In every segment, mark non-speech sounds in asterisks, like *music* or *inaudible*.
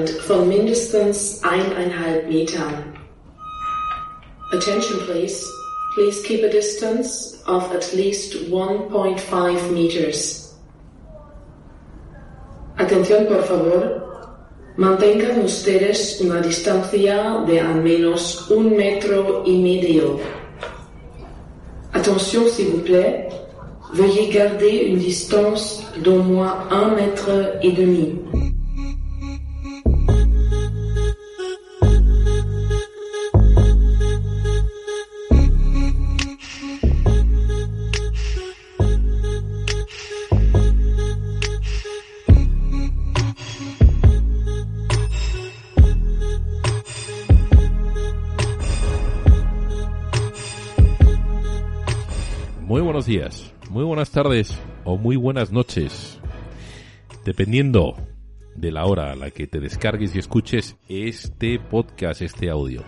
Abstand von mindestens eineinhalb Metern. Attention please. Please keep a distance of at least 1.5 meters. Atención por favor. Mantengan ustedes una distancia de al menos un metro y medio. Attention s'il vous plaît. Veuillez garder une distance d'au moins un mètre et demi. Muy buenas tardes o muy buenas noches, dependiendo de la hora a la que te descargues y escuches este podcast, este audio.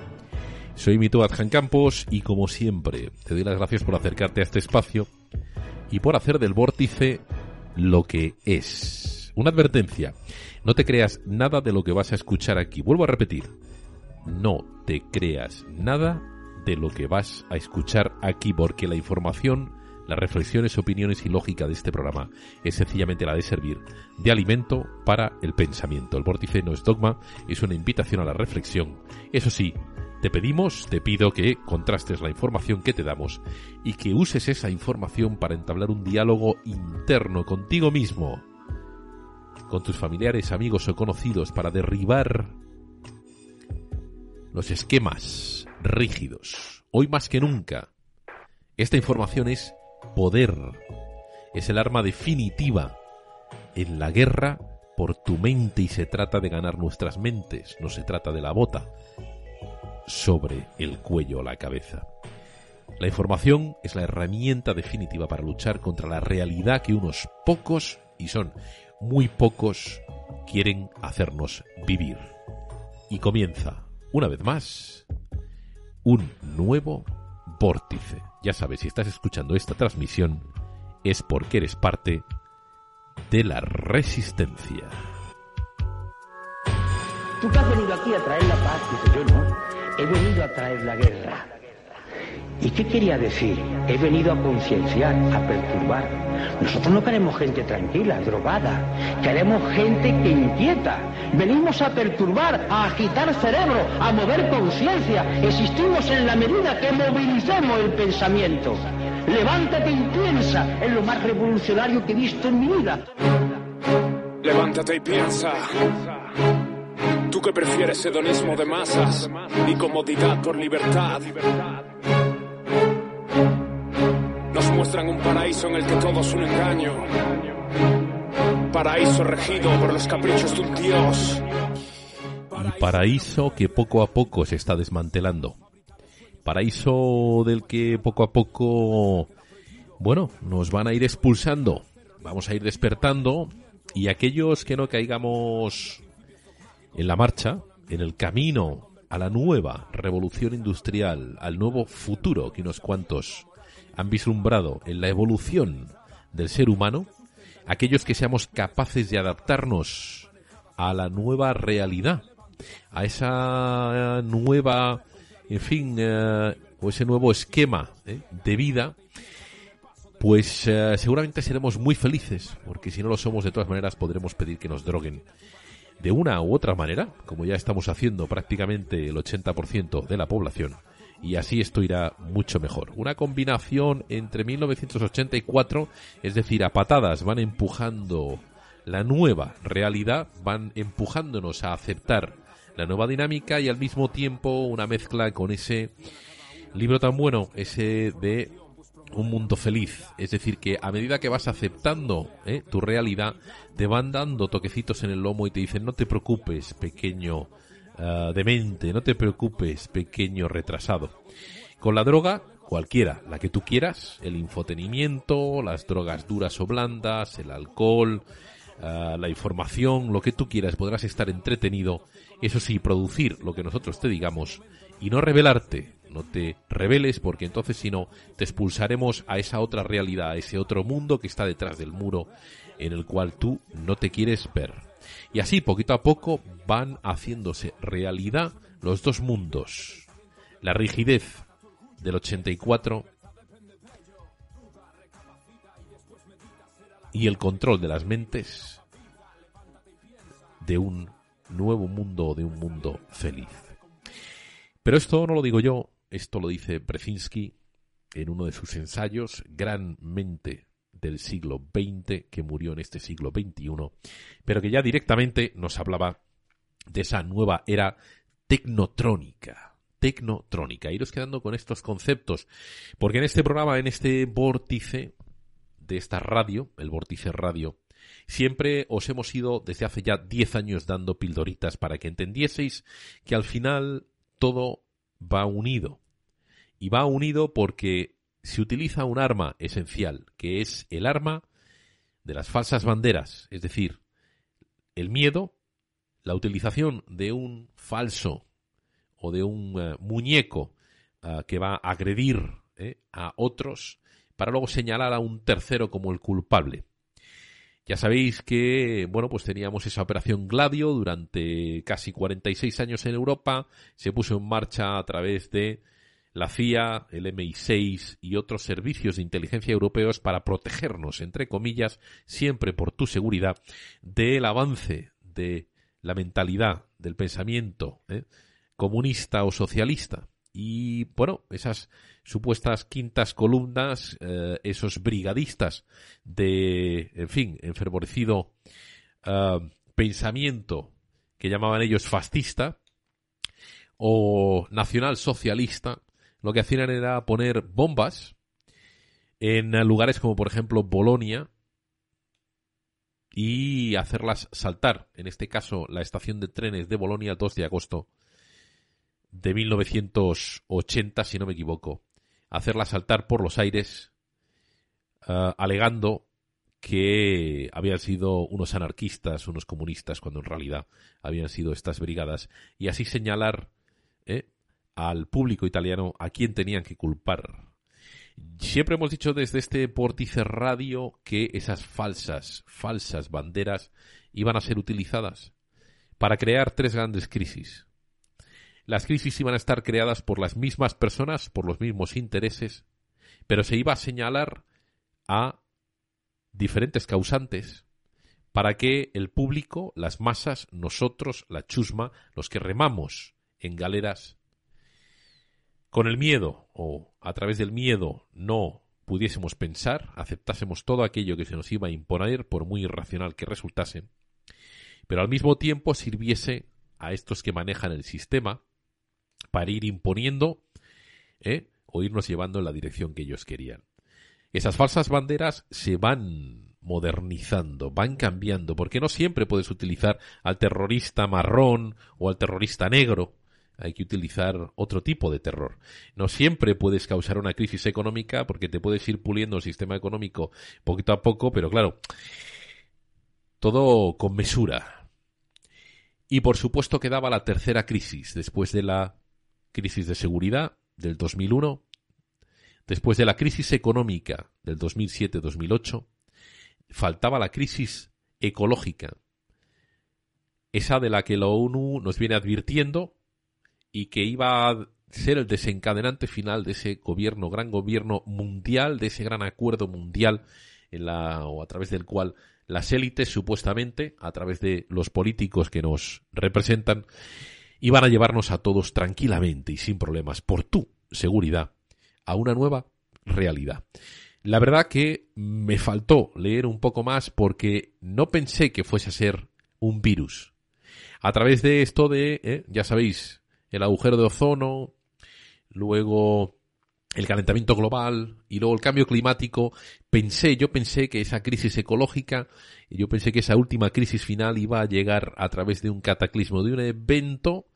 Soy Mito Adjan Campos y como siempre te doy las gracias por acercarte a este espacio y por hacer del vórtice lo que es. Una advertencia, no te creas nada de lo que vas a escuchar aquí. Vuelvo a repetir, no te creas nada de lo que vas a escuchar aquí, porque la información, las reflexiones, opiniones y lógica de este programa es sencillamente la de servir de alimento para el pensamiento. El vórtice no es dogma, es una invitación a la reflexión. Eso sí, te pedimos, te pido que contrastes la información que te damos y que uses esa información para entablar un diálogo interno contigo mismo, con tus familiares, amigos o conocidos, para derribar los esquemas rígidos. Hoy más que nunca, esta información es poder. Es el arma definitiva en la guerra por tu mente y se trata de ganar nuestras mentes, no se trata de la bota sobre el cuello o la cabeza. La información es la herramienta definitiva para luchar contra la realidad que unos pocos, y son muy pocos, quieren hacernos vivir. Y comienza, una vez más, un nuevo vórtice. Ya sabes, si estás escuchando esta transmisión es porque eres parte de la resistencia. Tú has venido aquí a traer la paz, dice yo no, he venido a traer la guerra. ¿Y qué quería decir? He venido a concienciar, a perturbar. Nosotros no queremos gente tranquila, drogada. Queremos gente que inquieta. Venimos a perturbar, a agitar cerebro, a mover conciencia. Existimos en la medida que movilicemos el pensamiento. Levántate y piensa en lo más revolucionario que he visto en mi vida. Levántate y piensa. Tú que prefieres hedonismo de masas y comodidad por libertad. Un paraíso en el que todo es un engaño. Paraíso regido por los caprichos de un dios. Y paraíso que poco a poco se está desmantelando. Paraíso del que poco a poco, bueno, nos van a ir expulsando. Vamos a ir despertando y aquellos que no caigamos en la marcha, en el camino a la nueva revolución industrial, al nuevo futuro que unos cuantos han vislumbrado en la evolución del ser humano, aquellos que seamos capaces de adaptarnos a la nueva realidad, a esa nueva, en fin, eh, o ese nuevo esquema eh, de vida, pues eh, seguramente seremos muy felices, porque si no lo somos, de todas maneras podremos pedir que nos droguen. De una u otra manera, como ya estamos haciendo prácticamente el 80% de la población, y así esto irá mucho mejor. Una combinación entre 1984, es decir, a patadas van empujando la nueva realidad, van empujándonos a aceptar la nueva dinámica y al mismo tiempo una mezcla con ese libro tan bueno, ese de un mundo feliz. Es decir, que a medida que vas aceptando ¿eh? tu realidad, te van dando toquecitos en el lomo y te dicen, no te preocupes, pequeño uh, demente, no te preocupes, pequeño retrasado. Con la droga, cualquiera, la que tú quieras, el infotenimiento, las drogas duras o blandas, el alcohol, uh, la información, lo que tú quieras, podrás estar entretenido, eso sí, producir lo que nosotros te digamos y no revelarte, no te reveles porque entonces si no te expulsaremos a esa otra realidad, a ese otro mundo que está detrás del muro en el cual tú no te quieres ver. Y así, poquito a poco, van haciéndose realidad los dos mundos. La rigidez del 84 y el control de las mentes de un nuevo mundo de un mundo feliz. Pero esto no lo digo yo, esto lo dice Brzezinski en uno de sus ensayos, Gran mente del siglo XX, que murió en este siglo XXI, pero que ya directamente nos hablaba de esa nueva era tecnotrónica. Tecnotrónica. Iros quedando con estos conceptos, porque en este programa, en este vórtice de esta radio, el vórtice radio, siempre os hemos ido desde hace ya 10 años dando pildoritas para que entendieseis que al final todo va unido. Y va unido porque se utiliza un arma esencial, que es el arma de las falsas banderas, es decir, el miedo, la utilización de un falso o de un eh, muñeco eh, que va a agredir eh, a otros para luego señalar a un tercero como el culpable. Ya sabéis que, bueno, pues teníamos esa operación Gladio durante casi 46 años en Europa. Se puso en marcha a través de la CIA, el MI6 y otros servicios de inteligencia europeos para protegernos, entre comillas, siempre por tu seguridad, del avance de la mentalidad, del pensamiento ¿eh? comunista o socialista. Y bueno, esas supuestas quintas columnas, eh, esos brigadistas de, en fin, enfervorecido eh, pensamiento que llamaban ellos fascista o nacional socialista, lo que hacían era poner bombas en lugares como por ejemplo Bolonia y hacerlas saltar, en este caso la estación de trenes de Bolonia el 2 de agosto de 1980, si no me equivoco. Hacerla saltar por los aires, eh, alegando que habían sido unos anarquistas, unos comunistas, cuando en realidad habían sido estas brigadas, y así señalar al público italiano a quién tenían que culpar. Siempre hemos dicho desde este Portice Radio que esas falsas, falsas banderas iban a ser utilizadas para crear tres grandes crisis. Las crisis iban a estar creadas por las mismas personas, por los mismos intereses, pero se iba a señalar a diferentes causantes para que el público, las masas, nosotros, la chusma, los que remamos en galeras, con el miedo o a través del miedo no pudiésemos pensar, aceptásemos todo aquello que se nos iba a imponer, por muy irracional que resultase, pero al mismo tiempo sirviese a estos que manejan el sistema para ir imponiendo ¿eh? o irnos llevando en la dirección que ellos querían. Esas falsas banderas se van modernizando, van cambiando, porque no siempre puedes utilizar al terrorista marrón o al terrorista negro. Hay que utilizar otro tipo de terror. No siempre puedes causar una crisis económica porque te puedes ir puliendo el sistema económico poquito a poco, pero claro, todo con mesura. Y por supuesto quedaba la tercera crisis después de la crisis de seguridad del 2001, después de la crisis económica del 2007-2008, faltaba la crisis ecológica, esa de la que la ONU nos viene advirtiendo y que iba a ser el desencadenante final de ese gobierno, gran gobierno mundial, de ese gran acuerdo mundial en la, o a través del cual las élites supuestamente, a través de los políticos que nos representan, y van a llevarnos a todos tranquilamente y sin problemas por tu seguridad a una nueva realidad. La verdad que me faltó leer un poco más porque no pensé que fuese a ser un virus. A través de esto de, eh, ya sabéis, el agujero de ozono, luego el calentamiento global y luego el cambio climático, pensé, yo pensé que esa crisis ecológica, yo pensé que esa última crisis final iba a llegar a través de un cataclismo, de un evento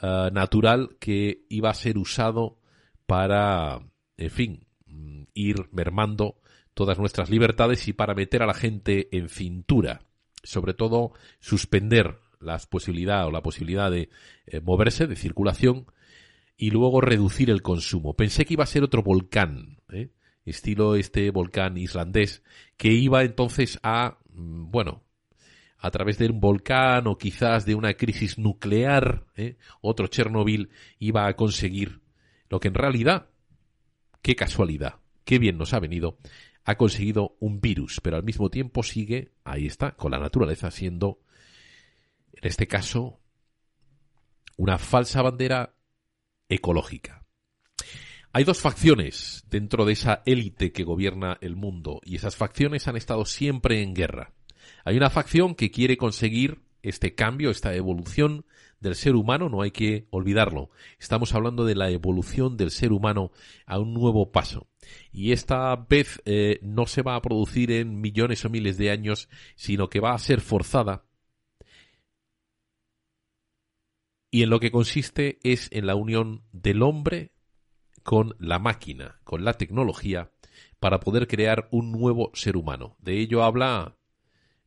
eh, natural que iba a ser usado para, en fin, mm, ir mermando todas nuestras libertades y para meter a la gente en cintura. Sobre todo, suspender las posibilidades o la posibilidad de eh, moverse, de circulación, y luego reducir el consumo. Pensé que iba a ser otro volcán, ¿eh? estilo este volcán islandés, que iba entonces a, mm, bueno, a través de un volcán o quizás de una crisis nuclear, ¿eh? otro Chernobyl iba a conseguir lo que en realidad, qué casualidad, qué bien nos ha venido, ha conseguido un virus, pero al mismo tiempo sigue, ahí está, con la naturaleza siendo, en este caso, una falsa bandera ecológica. Hay dos facciones dentro de esa élite que gobierna el mundo y esas facciones han estado siempre en guerra. Hay una facción que quiere conseguir este cambio, esta evolución del ser humano, no hay que olvidarlo. Estamos hablando de la evolución del ser humano a un nuevo paso. Y esta vez eh, no se va a producir en millones o miles de años, sino que va a ser forzada. Y en lo que consiste es en la unión del hombre con la máquina, con la tecnología, para poder crear un nuevo ser humano. De ello habla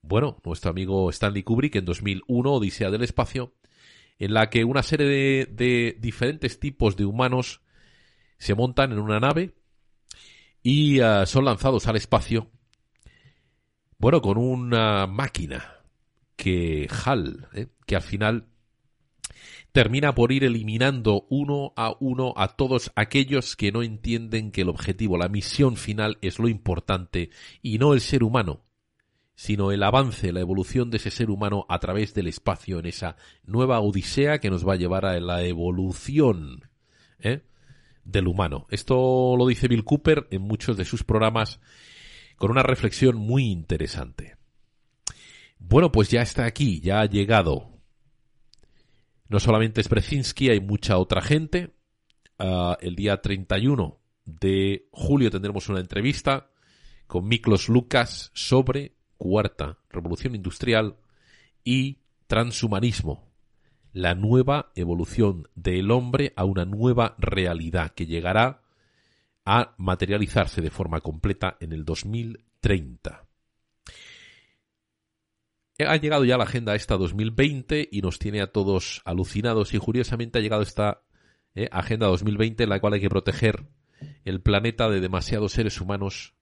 bueno, nuestro amigo Stanley Kubrick en 2001, Odisea del Espacio, en la que una serie de, diferentes tipos de humanos se montan en una nave y ah, son lanzados al espacio, bueno, con una máquina que HAL, ¿eh? que al final termina por ir eliminando uno a uno a todos aquellos que no entienden que el objetivo, la misión final es lo importante y no el ser humano, sino el avance, la evolución de ese ser humano a través del espacio en esa nueva odisea que nos va a llevar a la evolución ¿eh? del humano. Esto lo dice Bill Cooper en muchos de sus programas con una reflexión muy interesante. Bueno, pues ya está aquí, ya ha llegado. No solamente es Brzezinski, hay mucha otra gente. Ah, el día 31 de julio tendremos una entrevista con Miklos Lucas sobre cuarta revolución industrial y transhumanismo, la nueva evolución del hombre a una nueva realidad que llegará a materializarse de forma completa en el 2030. Ha llegado ya la agenda esta 2020 y nos tiene a todos alucinados y curiosamente ha llegado esta eh, agenda 2020 en la cual hay que proteger el planeta de demasiados seres humanos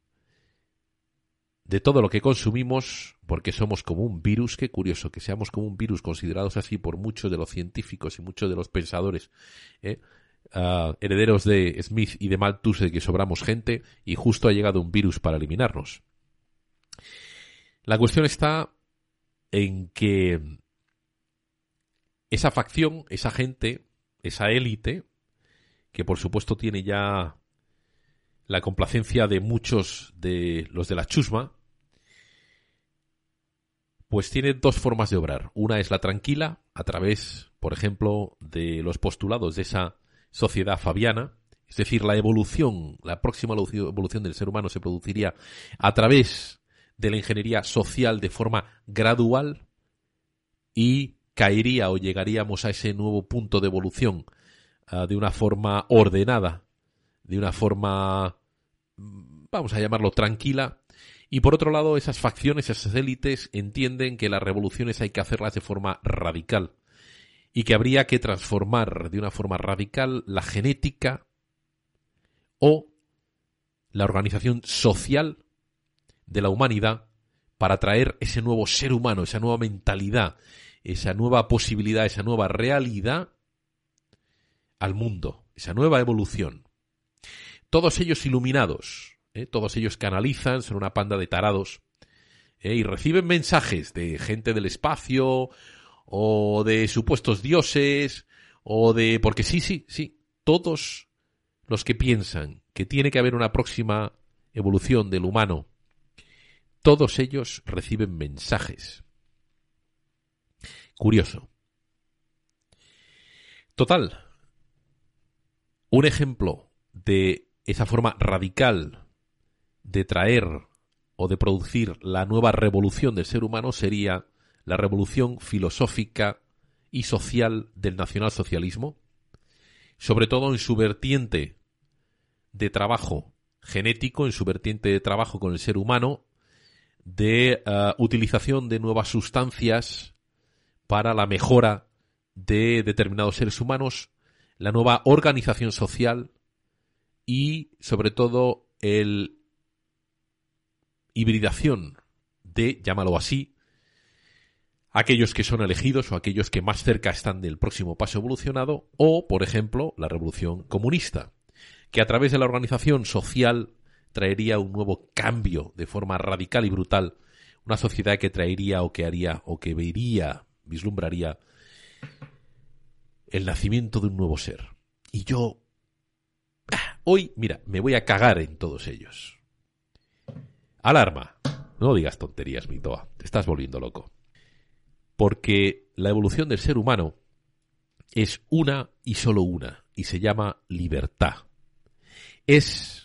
de todo lo que consumimos, porque somos como un virus, qué curioso que seamos como un virus considerados así por muchos de los científicos y muchos de los pensadores, ¿eh? Ah, herederos de Smith y de Malthus, de que sobramos gente, y justo ha llegado un virus para eliminarnos. La cuestión está en que esa facción, esa gente, esa élite, que por supuesto tiene ya la complacencia de muchos de los de la chusma, pues tiene dos formas de obrar. Una es la tranquila, a través, por ejemplo, de los postulados de esa sociedad fabiana, es decir, la evolución, la próxima evolución del ser humano se produciría a través de la ingeniería social de forma gradual y caería o llegaríamos a ese nuevo punto de evolución ah, de una forma ordenada, de una forma, mm, vamos a llamarlo tranquila, y por otro lado, esas facciones, esas élites entienden que las revoluciones hay que hacerlas de forma radical y que habría que transformar de una forma radical la genética o la organización social de la humanidad para traer ese nuevo ser humano, esa nueva mentalidad, esa nueva posibilidad, esa nueva realidad al mundo, esa nueva evolución. Todos ellos iluminados, ¿eh? todos ellos canalizan, son una panda de tarados, ¿eh? y reciben mensajes de gente del espacio, o de supuestos dioses, o de... porque sí, sí, sí, todos los que piensan que tiene que haber una próxima evolución del humano, todos ellos reciben mensajes. Curioso. Total. Un ejemplo de esa forma radical de traer o de producir la nueva revolución del ser humano sería la revolución filosófica y social del nacionalsocialismo, sobre todo en su vertiente de trabajo genético, en su vertiente de trabajo con el ser humano, de eh, utilización de nuevas sustancias para la mejora de determinados seres humanos, la nueva organización social y, sobre todo, el hibridación de, llámalo así, aquellos que son elegidos o aquellos que más cerca están del próximo paso evolucionado, o, por ejemplo, la revolución comunista, que a través de la organización social traería un nuevo cambio de forma radical y brutal, una sociedad que traería o que haría o que vería, vislumbraría el nacimiento de un nuevo ser. Y yo, ah, hoy, mira, me voy a cagar en todos ellos. Alarma. No digas tonterías, Mitoa. Te estás volviendo loco. Porque la evolución del ser humano es una y solo una, y se llama libertad. Es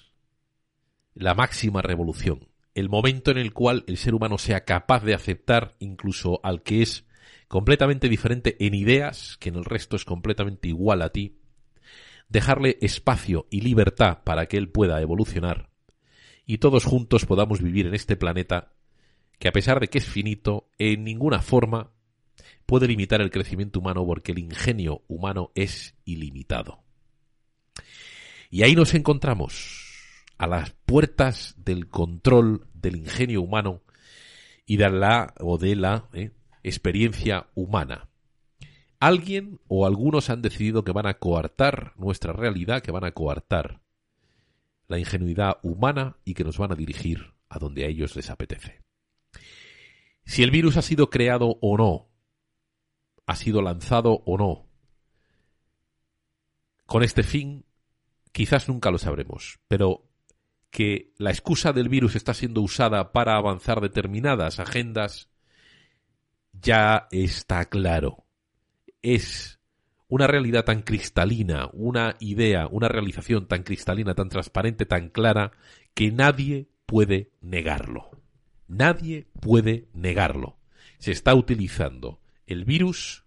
la máxima revolución, el momento en el cual el ser humano sea capaz de aceptar incluso al que es completamente diferente en ideas, que en el resto es completamente igual a ti, dejarle espacio y libertad para que él pueda evolucionar y todos juntos podamos vivir en este planeta que a pesar de que es finito, en ninguna forma puede limitar el crecimiento humano porque el ingenio humano es ilimitado. Y ahí nos encontramos a las puertas del control del ingenio humano y de la o de la eh, experiencia humana. Alguien o algunos han decidido que van a coartar nuestra realidad, que van a coartar la ingenuidad humana y que nos van a dirigir a donde a ellos les apetece. Si el virus ha sido creado o no, ha sido lanzado o no, con este fin, quizás nunca lo sabremos, pero que la excusa del virus está siendo usada para avanzar determinadas agendas ya está claro. Es una realidad tan cristalina, una idea, una realización tan cristalina, tan transparente, tan clara, que nadie puede negarlo. Nadie puede negarlo. Se está utilizando el virus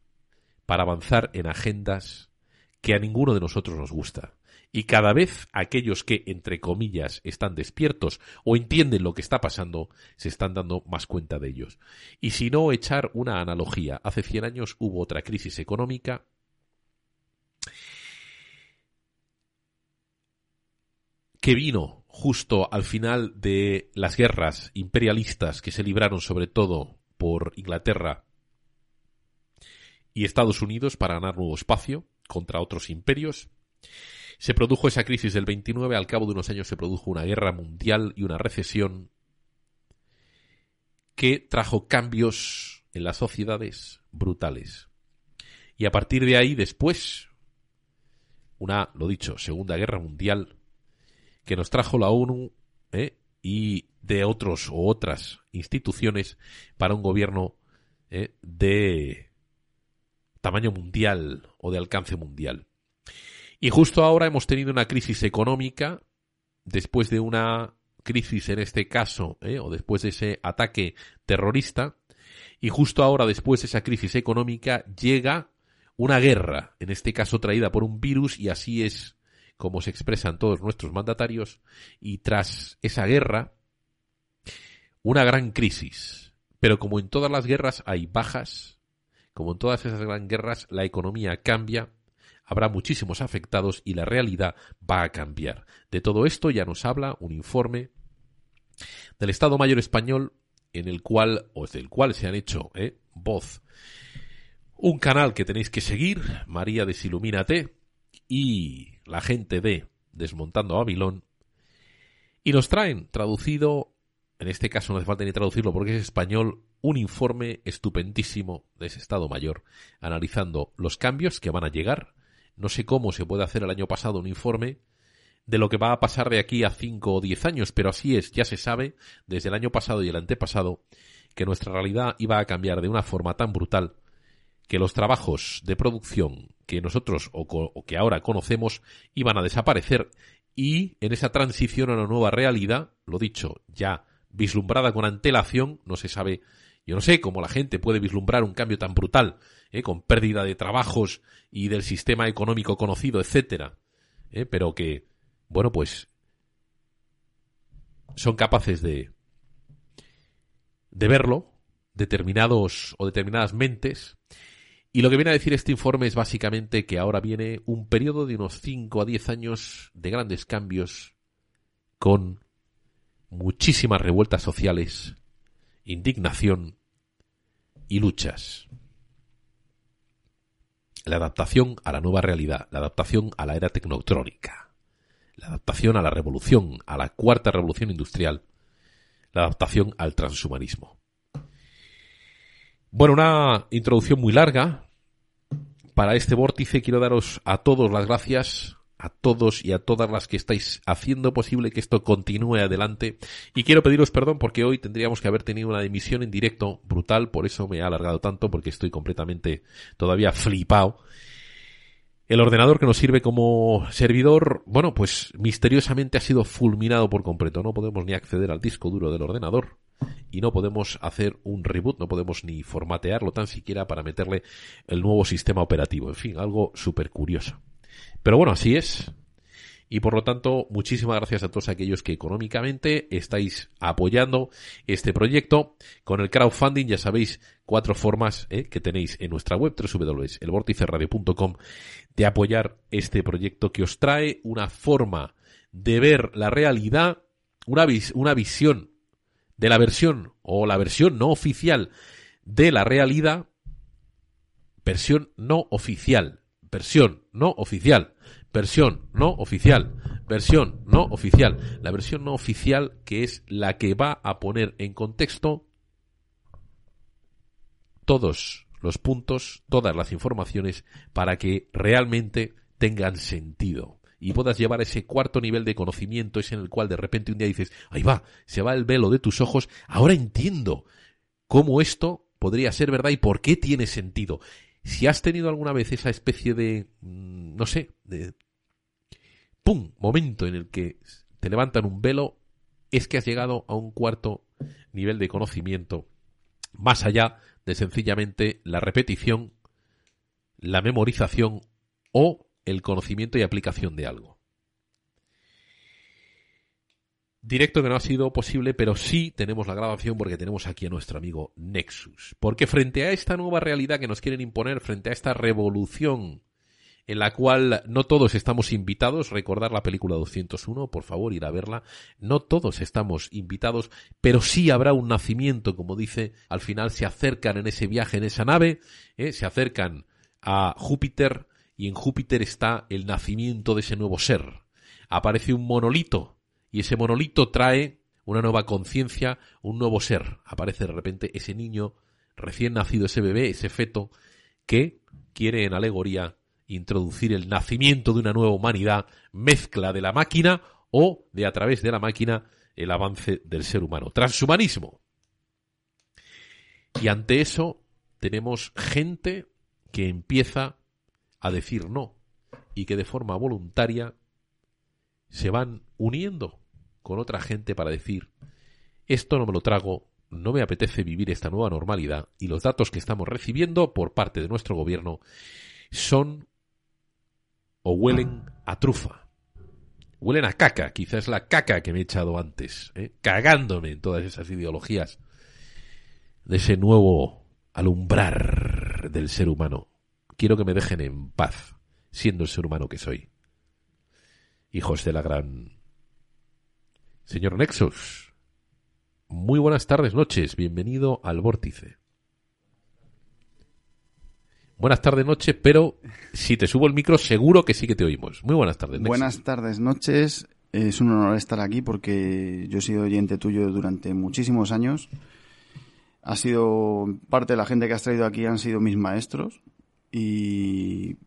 para avanzar en agendas que a ninguno de nosotros nos gusta. Y cada vez aquellos que, entre comillas, están despiertos o entienden lo que está pasando, se están dando más cuenta de ellos. Y si no, echar una analogía. Hace 100 años hubo otra crisis económica que vino justo al final de las guerras imperialistas que se libraron sobre todo por Inglaterra y Estados Unidos para ganar nuevo espacio contra otros imperios. Se produjo esa crisis del 29, al cabo de unos años se produjo una guerra mundial y una recesión que trajo cambios en las sociedades brutales. Y a partir de ahí, después, una, lo dicho, Segunda Guerra Mundial, que nos trajo la ONU ¿eh? y de otros o otras instituciones para un gobierno ¿eh? de tamaño mundial o de alcance mundial. Y justo ahora hemos tenido una crisis económica, después de una crisis en este caso, ¿eh? o después de ese ataque terrorista, y justo ahora, después de esa crisis económica, llega una guerra, en este caso traída por un virus, y así es como se expresan todos nuestros mandatarios, y tras esa guerra, una gran crisis. Pero como en todas las guerras hay bajas, como en todas esas grandes guerras la economía cambia, habrá muchísimos afectados y la realidad va a cambiar. De todo esto ya nos habla un informe del Estado Mayor Español en el cual, o del cual se han hecho eh, voz un canal que tenéis que seguir, María Desilumínate, y la gente de Desmontando Babilón, y nos traen traducido, en este caso no hace falta ni traducirlo porque es español, un informe estupendísimo de ese Estado Mayor, analizando los cambios que van a llegar. No sé cómo se puede hacer el año pasado un informe de lo que va a pasar de aquí a 5 o 10 años, pero así es, ya se sabe, desde el año pasado y el antepasado, que nuestra realidad iba a cambiar de una forma tan brutal que los trabajos de producción que nosotros o, que ahora conocemos iban a desaparecer y en esa transición a una nueva realidad, lo dicho, ya vislumbrada con antelación, no se sabe, yo no sé cómo la gente puede vislumbrar un cambio tan brutal, ¿eh? con pérdida de trabajos y del sistema económico conocido, etcétera, ¿eh? pero que, bueno, pues son capaces de de verlo determinados o determinadas mentes y lo que viene a decir este informe es básicamente que ahora viene un periodo de unos 5 a 10 años de grandes cambios con muchísimas revueltas sociales, indignación y luchas. La adaptación a la nueva realidad, la adaptación a la era tecnotrónica, la adaptación a la revolución, a la cuarta revolución industrial, la adaptación al transhumanismo. Bueno, una introducción muy larga. Para este vórtice quiero daros a todos las gracias a todos y a todas las que estáis haciendo posible que esto continúe adelante. Y quiero pediros perdón porque hoy tendríamos que haber tenido una emisión en directo brutal, por eso me ha alargado tanto, porque estoy completamente todavía flipado. El ordenador que nos sirve como servidor, bueno, pues misteriosamente ha sido fulminado por completo. No podemos ni acceder al disco duro del ordenador y no podemos hacer un reboot, no podemos ni formatearlo tan siquiera para meterle el nuevo sistema operativo. En fin, algo súper curioso. Pero bueno, así es. Y por lo tanto, muchísimas gracias a todos aquellos que económicamente estáis apoyando este proyecto. Con el crowdfunding, ya sabéis, cuatro formas eh, que tenéis en nuestra web, www.elvorticeradio.com, de apoyar este proyecto que os trae una forma de ver la realidad, una visión de la versión o la versión no oficial de la realidad, versión no oficial versión no oficial, versión no oficial, versión no oficial. La versión no oficial que es la que va a poner en contexto todos los puntos, todas las informaciones para que realmente tengan sentido y puedas llevar ese cuarto nivel de conocimiento, es en el cual de repente un día dices, ahí va, se va el velo de tus ojos, ahora entiendo cómo esto podría ser verdad y por qué tiene sentido. Si has tenido alguna vez esa especie de, mm, no sé, de ¡pum! momento en el que te levantan un velo, es que has llegado a un cuarto nivel de conocimiento, más allá de sencillamente la repetición, la memorización o el conocimiento y aplicación de algo. Directo que no ha sido posible, pero sí tenemos la grabación porque tenemos aquí a nuestro amigo Nexus. Porque frente a esta nueva realidad que nos quieren imponer, frente a esta revolución en la cual no todos estamos invitados, recordar la película 201, por favor, ir a verla, no todos estamos invitados, pero sí habrá un nacimiento, como dice, al final se acercan en ese viaje, en esa nave, ¿eh? se acercan a Júpiter y en Júpiter está el nacimiento de ese nuevo ser. Aparece un monolito y ese monolito trae una nueva conciencia, un nuevo ser. Aparece de repente ese niño recién nacido, ese bebé, ese feto, que quiere en alegoría introducir el nacimiento de una nueva humanidad, mezcla de la máquina o de a través de la máquina el avance del ser humano. Transhumanismo. Y ante eso tenemos gente que empieza a decir no y que de forma voluntaria se van uniendo con otra gente para decir, esto no me lo trago, no me apetece vivir esta nueva normalidad y los datos que estamos recibiendo por parte de nuestro gobierno son o huelen a trufa. Huelen a caca, quizás la caca que me he echado antes, ¿eh? cagándome en todas esas ideologías de ese nuevo alumbrar del ser humano. Quiero que me dejen en paz, siendo el ser humano que soy. Hijos de la gran Señor Nexus, muy buenas tardes, noches, bienvenido al Vórtice. Buenas tardes, noches, pero si te subo el micro seguro que sí que te oímos. Muy buenas tardes. Nexus. Buenas tardes, noches. Es un honor estar aquí porque yo he sido oyente tuyo durante muchísimos años. Ha sido parte de la gente que has traído aquí han sido mis maestros y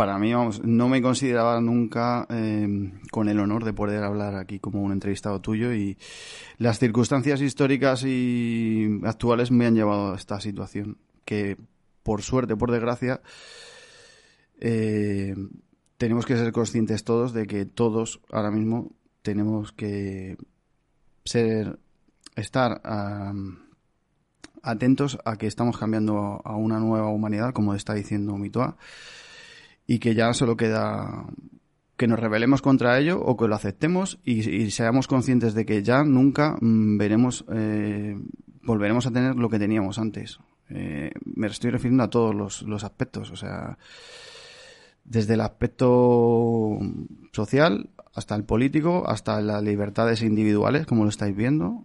para mí, vamos, no me consideraba nunca eh, con el honor de poder hablar aquí como un entrevistado tuyo y las circunstancias históricas y actuales me han llevado a esta situación que, por suerte, por desgracia, eh, tenemos que ser conscientes todos de que todos ahora mismo tenemos que ser, estar atentos a que estamos cambiando a una nueva humanidad, como está diciendo Mitoa y que ya solo queda que nos rebelemos contra ello o que lo aceptemos y, seamos conscientes de que ya nunca mm, veremos, eh, volveremos a tener lo que teníamos antes. Eh, me estoy refiriendo a todos los, los aspectos, o sea, desde el aspecto social hasta el político, hasta las libertades individuales, como lo estáis viendo,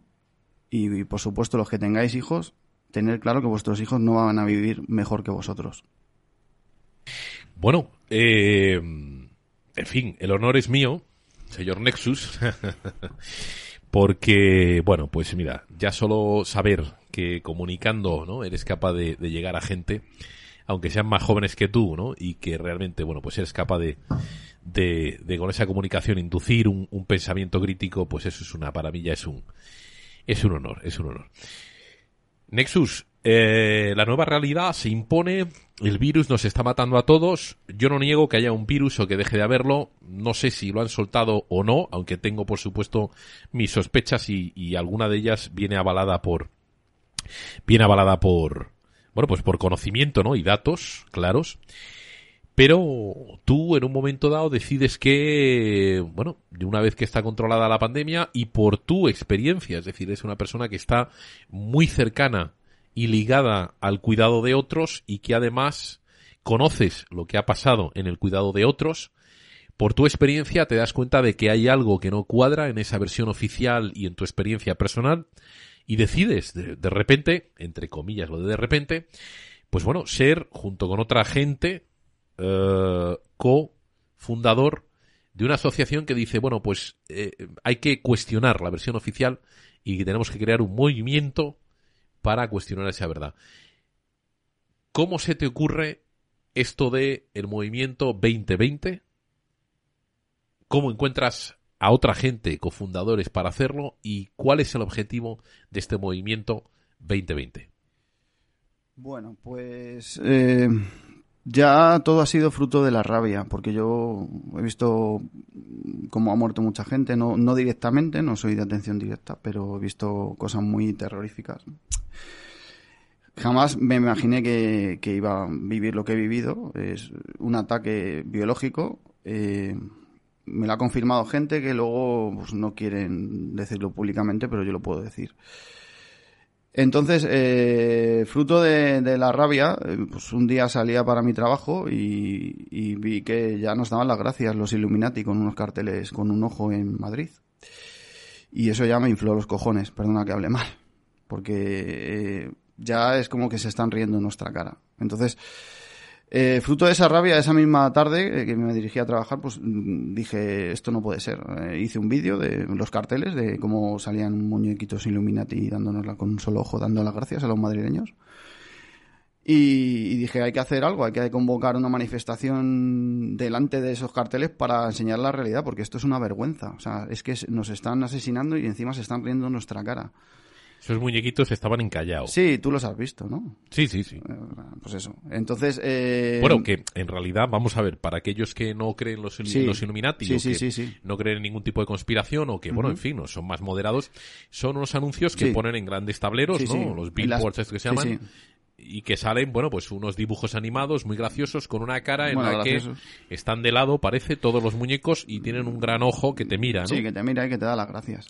y, por supuesto los que tengáis hijos, tener claro que vuestros hijos no van a vivir mejor que vosotros. Bueno, eh, en fin, el honor es mío, señor Nexus, *laughs* porque, bueno, pues mira, ya solo saber que comunicando, ¿no? Eres capaz de, llegar a gente, aunque sean más jóvenes que tú, ¿no? Y que realmente, bueno, pues eres capaz de, de, con esa comunicación inducir un, un, pensamiento crítico, pues eso es una, para mí ya es un, es un honor, es un honor. Nexus, eh, la nueva realidad se impone, el virus nos está matando a todos, yo no niego que haya un virus o que deje de haberlo, no sé si lo han soltado o no, aunque tengo por supuesto mis sospechas y, y alguna de ellas viene avalada por, viene avalada por, bueno, pues por conocimiento, ¿no? Y datos claros. Pero tú en un momento dado decides que, bueno, de una vez que está controlada la pandemia y por tu experiencia, es decir, es una persona que está muy cercana y ligada al cuidado de otros y que además conoces lo que ha pasado en el cuidado de otros, por tu experiencia te das cuenta de que hay algo que no cuadra en esa versión oficial y en tu experiencia personal y decides de, repente, entre comillas lo de de repente, pues bueno, ser junto con otra gente eh, co-fundador de una asociación que dice, bueno, pues eh, hay que cuestionar la versión oficial y tenemos que crear un movimiento para cuestionar esa verdad. ¿Cómo se te ocurre esto de el movimiento 2020? ¿Cómo encuentras a otra gente, cofundadores, para hacerlo? ¿Y cuál es el objetivo de este movimiento 2020? Bueno, pues eh, ya todo ha sido fruto de la rabia, porque yo he visto cómo ha muerto mucha gente, no, no directamente, no soy de atención directa, pero he visto cosas muy terroríficas. Jamás me imaginé que, iba a vivir lo que he vivido. Es un ataque biológico. Eh, me lo ha confirmado gente que luego pues, no quieren decirlo públicamente, pero yo lo puedo decir. Entonces, eh, fruto de, la rabia, eh, pues un día salía para mi trabajo y, vi que ya nos daban las gracias los Illuminati con unos carteles con un ojo en Madrid. Y eso ya me infló los cojones, perdona que hable mal, porque eh, ya es como que se están riendo en nuestra cara. Entonces, eh, fruto de esa rabia, esa misma tarde eh, que me dirigí a trabajar, pues mm, dije, esto no puede ser. Eh, hice un vídeo de los carteles, de cómo salían muñequitos Illuminati dándonos con un solo ojo, dando las gracias a los madrileños. Y, dije, hay que hacer algo, hay que convocar una manifestación delante de esos carteles para enseñar la realidad, porque esto es una vergüenza. O sea, es que nos están asesinando y encima se están riendo en nuestra cara. Esos muñequitos estaban encallados. Sí, tú los has visto, ¿no? Sí, sí, sí. Eh, pues eso. Entonces. Eh... Bueno, que en realidad, vamos a ver, para aquellos que no creen los, los Illuminati, o que no creen en ningún tipo de conspiración, o que, bueno, en fin, no son más moderados, son unos anuncios que ponen en grandes tableros, ¿no? Los billboards, que se llaman y que salen, bueno, pues unos dibujos animados muy graciosos con una cara en la que están de lado, parece, todos los muñecos y tienen un gran ojo que te mira, ¿no? Sí, que te mira y que te da las gracias.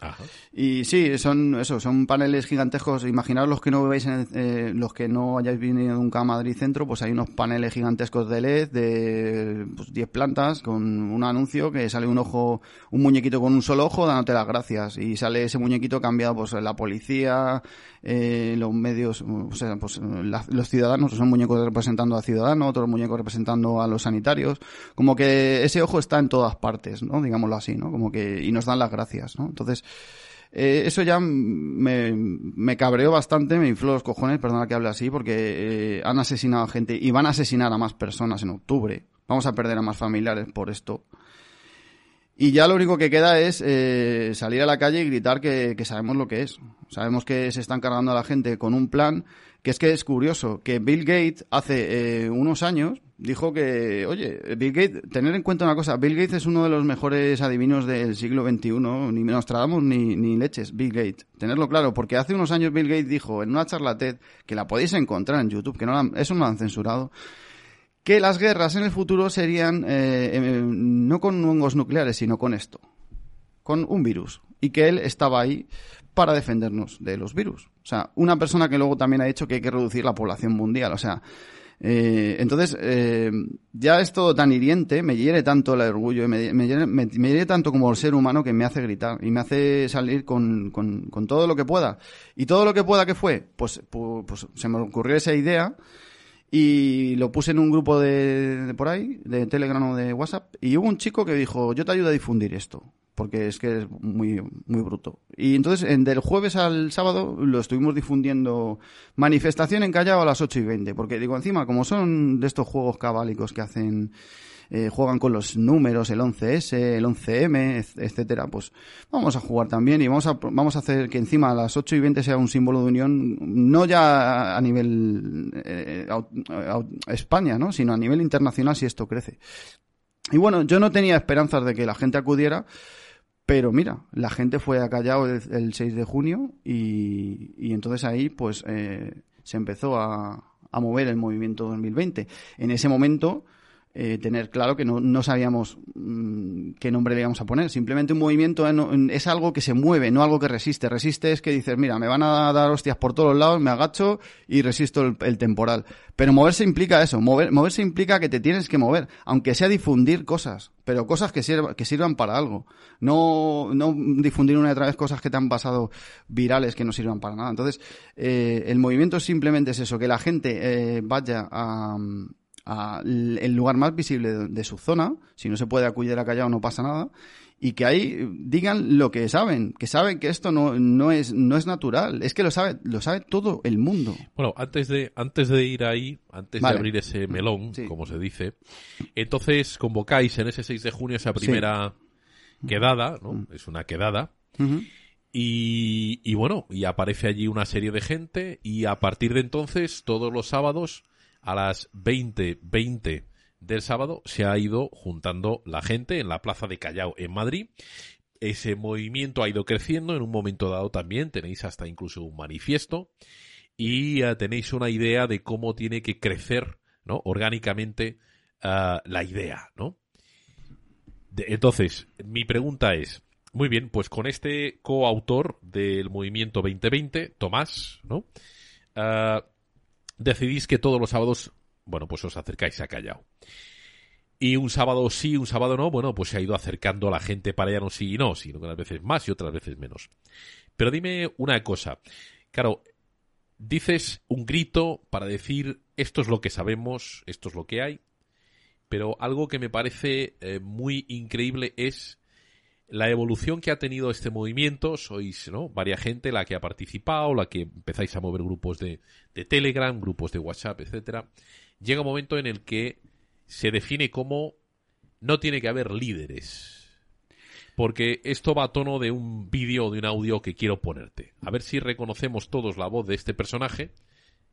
Y sí, son eso, son paneles gigantescos. Imaginaos los que no veis, en eh, los que no hayáis venido nunca a Madrid Centro, pues hay unos paneles gigantescos de LED de 10 pues, plantas con un anuncio que sale un ojo, un muñequito con un solo ojo dándote las gracias y sale ese muñequito cambiado, pues la policía, eh, los medios, o sea, pues los ciudadanos, son muñecos representando a ciudadanos, otros muñecos representando a los sanitarios, como que ese ojo está en todas partes, ¿no? Digámoslo así, ¿no? Como que, y nos dan las gracias, ¿no? Entonces, eh, eso ya me, me cabreó bastante, me infló los cojones, perdona que hable así, porque eh, han asesinado a gente y van a asesinar a más personas en octubre. Vamos a perder a más familiares por esto. Y ya lo único que queda es eh, salir a la calle y gritar que, sabemos lo que es. Sabemos que se están cargando a la gente con un plan que es que es curioso, que Bill Gates hace eh, unos años dijo que, oye, Bill Gates, tener en cuenta una cosa, Bill Gates es uno de los mejores adivinos del siglo XXI, ni Nostradamus ni, ni leches, Bill Gates. Tenerlo claro, porque hace unos años Bill Gates dijo en una charla TED, que la podéis encontrar en YouTube, que no eso no lo han censurado, que las guerras en el futuro serían eh, eh, no con hongos nucleares, sino con esto, con un virus, y que él estaba ahí para defendernos de los virus. O sea, una persona que luego también ha dicho que hay que reducir la población mundial. O sea, Eh, entonces, eh, ya es todo tan hiriente, me hiere tanto el orgullo, me, me, hiere, tanto como el ser humano que me hace gritar y me hace salir con, con, todo lo que pueda. Y todo lo que pueda, ¿qué fue? Pues, pues se me ocurrió esa idea y lo puse en un grupo de, por ahí, de Telegram o de WhatsApp, y hubo un chico que dijo, yo te ayudo a difundir esto, porque es que es muy, muy bruto. Y entonces, en, del jueves al sábado, lo estuvimos difundiendo manifestación en Callao a las 8 y 20, porque digo, encima, como son de estos juegos cabálicos que hacen eh, juegan con los números, el 11S, el 11M, et- etcétera, pues vamos a jugar también y vamos a, vamos a hacer que encima a las 8 y 20 sea un símbolo de unión, no ya a nivel eh, España, ¿no? sino a nivel internacional si esto crece. Y bueno, yo no tenía esperanzas de que la gente acudiera, pero mira, la gente fue a el, el 6 de junio y, y entonces ahí pues eh, se empezó a, a mover el movimiento 2020. En ese momento eh, tener claro que no, no sabíamos mm, qué nombre le íbamos a poner. Simplemente un movimiento en- es algo que se mueve, no algo que resiste. Resiste es que dices, mira, me van a dar hostias por todos lados, me agacho y resisto el, el temporal. Pero moverse implica eso, mover, moverse implica que te tienes que mover, aunque sea difundir cosas, pero cosas que, sirva- que sirvan para algo. No, no difundir una y otra vez cosas que te han pasado virales que no sirvan para nada. Entonces, eh, el movimiento simplemente es eso, que la gente eh, vaya a, a el lugar más visible de, de su zona, si no se puede acudir a Callao no pasa nada, y que ahí digan lo que saben, que saben que esto no, no es, no es natural, es que lo sabe, lo sabe todo el mundo. Bueno, antes de, antes de ir ahí, antes Vale. de abrir ese melón, Sí. como se dice, entonces convocáis en ese 6 de junio esa primera quedada, ¿no? Mm. Es una quedada. Y, y bueno, y aparece allí una serie de gente y a partir de entonces, todos los sábados, a las 20, 20 del sábado, se ha ido juntando la gente en la plaza de Callao en Madrid. Ese movimiento ha ido creciendo, en un momento dado también tenéis hasta incluso un manifiesto y eh, tenéis una idea de cómo tiene que crecer, ¿no? Orgánicamente ah, la idea, ¿no? Entonces, mi pregunta es, muy bien, pues con este coautor del movimiento 2020, Tomás, ¿no? Ah, decidís que todos los sábados, bueno, pues os acercáis a Callao. Y un sábado sí, un sábado no, bueno, pues se ha ido acercando a la gente para ya no sí y no, sino que unas veces más y otras veces menos. Pero dime una cosa. Claro, dices un grito para decir esto es lo que sabemos, esto es lo que hay, pero algo que me parece eh, muy increíble es la evolución que ha tenido este movimiento. Sois, ¿no? Varia gente la que ha participado, la que empezáis a mover grupos de, de Telegram, grupos de WhatsApp, etcétera. Llega un momento en el que se define como no tiene que haber líderes. Porque esto va a tono de un vídeo o de un audio que quiero ponerte. A ver si reconocemos todos la voz de este personaje,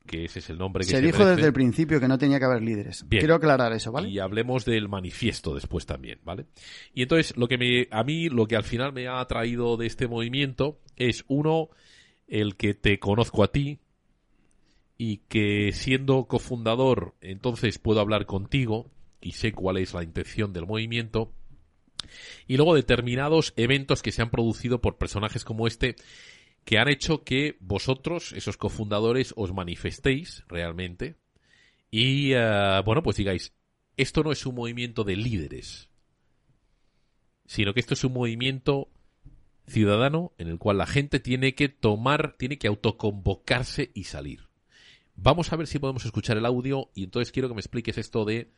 que ese es el nombre que Se se dijo merece. desde el principio que no tenía que haber líderes. Bien. Quiero aclarar eso, ¿vale? Y hablemos del manifiesto después también, ¿vale? Y entonces, lo que me, a mí, lo que al final me ha atraído de este movimiento es, uno, el que te conozco a ti y que siendo cofundador, entonces puedo hablar contigo y sé cuál es la intención del movimiento. Y luego determinados eventos que se han producido por personajes como este que han hecho que vosotros, esos cofundadores, os manifestéis realmente y, eh, bueno, pues digáis, esto no es un movimiento de líderes, sino que esto es un movimiento ciudadano en el cual la gente tiene que tomar, tiene que autoconvocarse y salir. Vamos a ver si podemos escuchar el audio y entonces quiero que me expliques esto de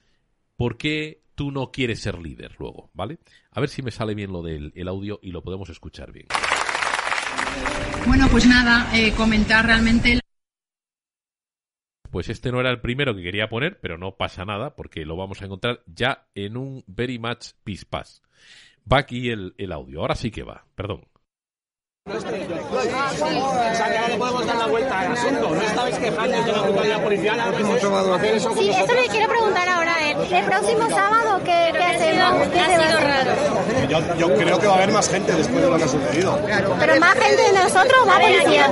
por qué tú no quieres ser líder luego, ¿vale? A ver si me sale bien lo del el audio y lo podemos escuchar bien. Bueno, pues nada, eh, comentar realmente Pues este no era el primero que quería poner, pero no pasa nada porque lo vamos a encontrar ya en un Very Much Peace Pass. Va aquí el, el audio, ahora sí que va, perdón. O sea, que ahora le podemos dar la vuelta al asunto. No estabais quejando de la autoridad policial a veces hacer eso con Sí, eso le quiero preguntar ahora a él. El próximo sábado, ¿qué? Ha sido raro. Yo, yo creo que va a haber más gente después de lo que ha sucedido. Pero más gente de nosotros va a policía.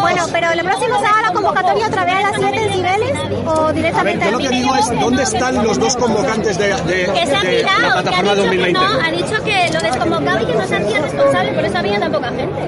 Bueno, pero el próximo se haga la convocatoria otra vez a las 7 decibeles o A ver, directamente yo lo que digo es, ¿dónde están los dos convocantes de, de- Que se de la que ha plataforma que 2020? no, ha dicho que lo desconvocado y que no se hacía responsable, por eso había tan poca gente.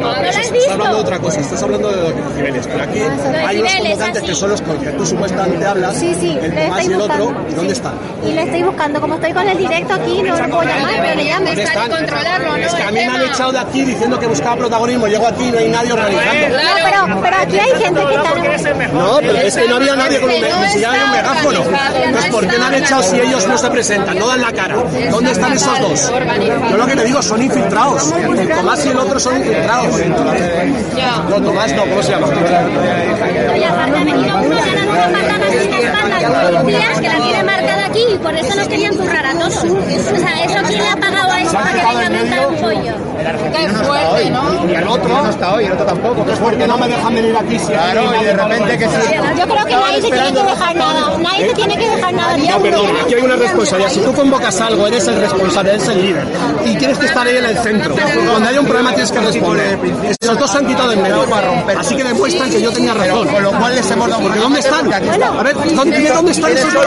¿No, lo has Estás visto? hablando de otra cosa, estás hablando de los decibeles. Pero aquí hay decibeles, convocantes así. que son los con los que tú supuestamente hablas, Sí, sí, el Tomás y el otro. ¿y dónde están? Y le estoy buscando, como estoy con el directo aquí, no lo puedo llamar, pero le llamo. Es que a mí me han echado de aquí diciendo que buscaba protagonismo, llego aquí y no hay nadie organizando. No, pero, pero aquí hay gente que está... No, pero es que no había nadie con un había un megáfono. Entonces, ¿por qué me han echado si ellos no se presentan, no dan la cara? ¿Dónde están esos dos? Yo lo que te digo, son infiltrados. El Tomás y el otro son infiltrados. No, Tomás no, ¿cómo se llama? Aparte ha venido uno, le han dado una en la espalda los que la tiene marcada aquí, y por eso nos querían zurrar a todos. O sea, ¿eso quién le ha pagado a eso para que venga a montar un pollo? Qué fuerte, ¿no? Y el otro no está hoy, el otro tampoco. ¿Qué fuerte? No me dejan venir aquí si Claro, y de repente que sí. Yo creo que nadie se tiene que dejar nada, nadie se tiene que dejar nada. No, perdón, aquí hay una responsabilidad. Si tú convocas algo, eres el responsable, eres el líder. Y tienes que estar ahí en el centro. Cuando haya un problema tienes que responder. Esos dos se han quitado en medio. Así que demuestran que yo tenía razón. Con lo cual les hemos dado... Porque ¿dónde están? A ver, ¿dónde, dime dónde están esos dos?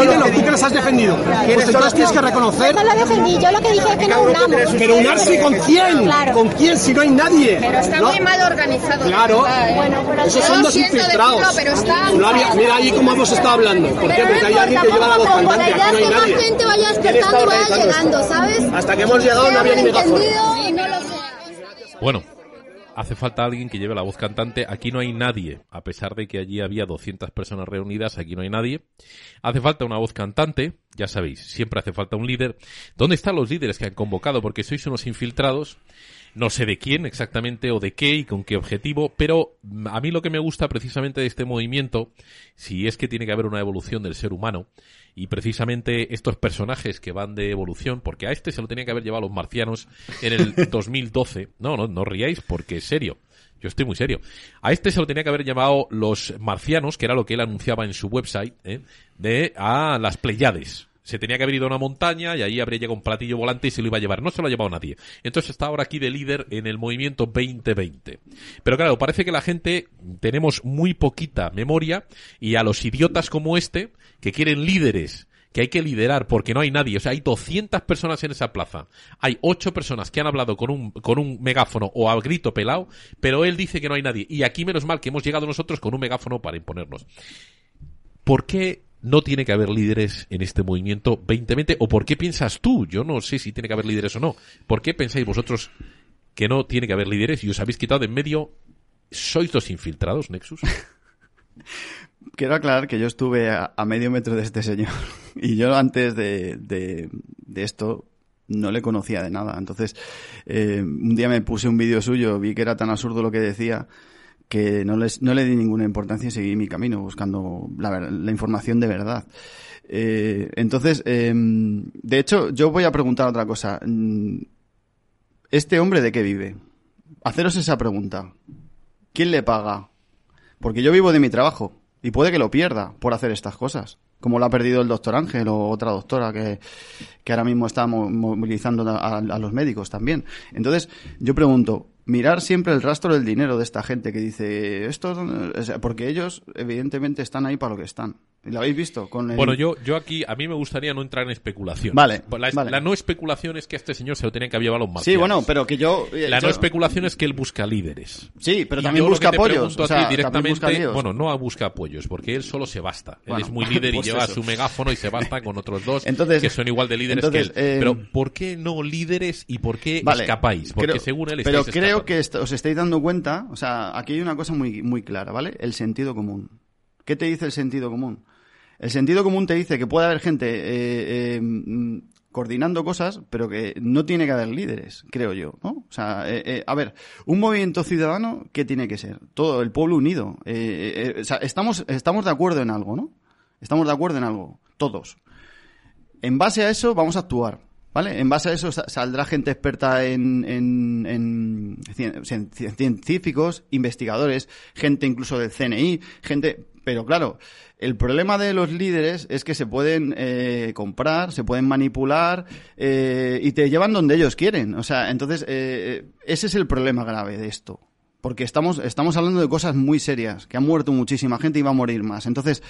Dímelo, tú que les has defendido. Pues entonces tienes que reconocer... Yo no lo defendí, yo lo que dije es que no unamos. Pero unarse con quién? Claro. ¿Con quién si no hay nadie? Pero está ¿No? muy mal organizado. Claro. Bueno, pero Esos son dos infiltrados. decirlo, pero está- mira allí cómo hemos estado hablando. ¿Por qué? Porque hay no alguien que lleva la voz cantante. la Aquí no hay que nadie. gente vaya ¿Quién está despertando y vaya llegando? ¿sabes? Hasta que hemos llegado no había ni megáfono. Entendido y no lo sé. Bueno, hace falta alguien que lleve la voz cantante. Aquí no hay nadie, a pesar de que allí había 200 personas reunidas, aquí no hay nadie. Hace falta una voz cantante, ya sabéis, siempre hace falta un líder. ¿Dónde están los líderes que han convocado? Porque sois unos infiltrados. No sé de quién exactamente o de qué y con qué objetivo, pero a mí lo que me gusta precisamente de este movimiento, si es que tiene que haber una evolución del ser humano, y precisamente estos personajes que van de evolución, porque a este se lo tenían que haber llevado los marcianos en el *laughs* 2012. No, no, no ríais porque es serio. Yo estoy muy serio. A este se lo tenía que haber llamado los marcianos, que era lo que él anunciaba en su website, ¿eh? de a las Pleiades. Se tenía que haber ido a una montaña y ahí habría llegado un platillo volante y se lo iba a llevar. No se lo ha llevado nadie. Entonces está ahora aquí de líder en el movimiento 2020. Pero claro, parece que la gente tenemos muy poquita memoria y a los idiotas como este, que quieren líderes que hay que liderar porque no hay nadie. O sea, hay 200 personas en esa plaza. Hay 8 personas que han hablado con un, con un megáfono o a grito pelado, pero él dice que no hay nadie. Y aquí menos mal que hemos llegado nosotros con un megáfono para imponernos. ¿Por qué no tiene que haber líderes en este movimiento 2020? ¿O por qué piensas tú? Yo no sé si tiene que haber líderes o no. ¿Por qué pensáis vosotros que no tiene que haber líderes y os habéis quitado de en medio? ¿Sois dos infiltrados, Nexus? *laughs* Quiero aclarar que yo estuve a, medio metro de este señor *laughs* y yo antes de, de, de esto no le conocía de nada. Entonces, eh, un día me puse un vídeo suyo, vi que era tan absurdo lo que decía que no, les, no le di ninguna importancia y seguí mi camino buscando la, la información de verdad. Eh, entonces, eh, de hecho, yo voy a preguntar otra cosa. Mm, ¿Este hombre de qué vive? Haceros esa pregunta. ¿Quién le paga? Porque yo vivo de mi trabajo y puede que lo pierda por hacer estas cosas. Como lo ha perdido el doctor Ángel o otra doctora que, que ahora mismo está mo- movilizando a los médicos también. Entonces, yo pregunto, mirar siempre el rastro del dinero de esta gente que dice esto, o sea, porque ellos evidentemente están ahí para lo que están. ¿Y ¿Lo habéis visto? Con el- Bueno, yo, yo aquí, a mí me gustaría no entrar en especulación. Vale, La, vale. la no especulación es que a este señor se lo tenían que haber llevado los. Sí, bueno, pero que yo... eh, La yo- no especulación es que él busca líderes. Sí, pero también busca apoyos, o sea, directamente, bueno, no busca apoyos, porque él solo se basta. él es muy líder y *laughs* pues lleva eso. su megáfono y se basta con otros dos Entonces- que son igual de líderes entonces, que él. eh, pero ¿por qué no líderes y por qué Vale, escapáis? Porque creo- según él Pero que os estáis dando cuenta, o sea, aquí hay una cosa muy, muy clara, ¿vale? El sentido común. ¿Qué te dice el sentido común? El sentido común te dice que puede haber gente eh, eh, mm, coordinando cosas, pero que no tiene que haber líderes, creo yo. O sea, eh, a ver, un movimiento ciudadano, ¿qué tiene que ser? Todo el pueblo unido. O sea, estamos, estamos de acuerdo en algo, ¿no? Estamos de acuerdo en algo, todos. En base a eso vamos a actuar, ¿vale? En base a eso sa- saldrá gente experta en, en, en cien- científicos, investigadores, gente incluso del CNI, gente... Pero claro, el problema de los líderes es que se pueden eh, comprar, se pueden manipular eh, y te llevan donde ellos quieren. O sea, entonces eh, ese es el problema grave de esto. Porque estamos, estamos hablando de cosas muy serias, que ha muerto muchísima gente y va a morir más. Entonces,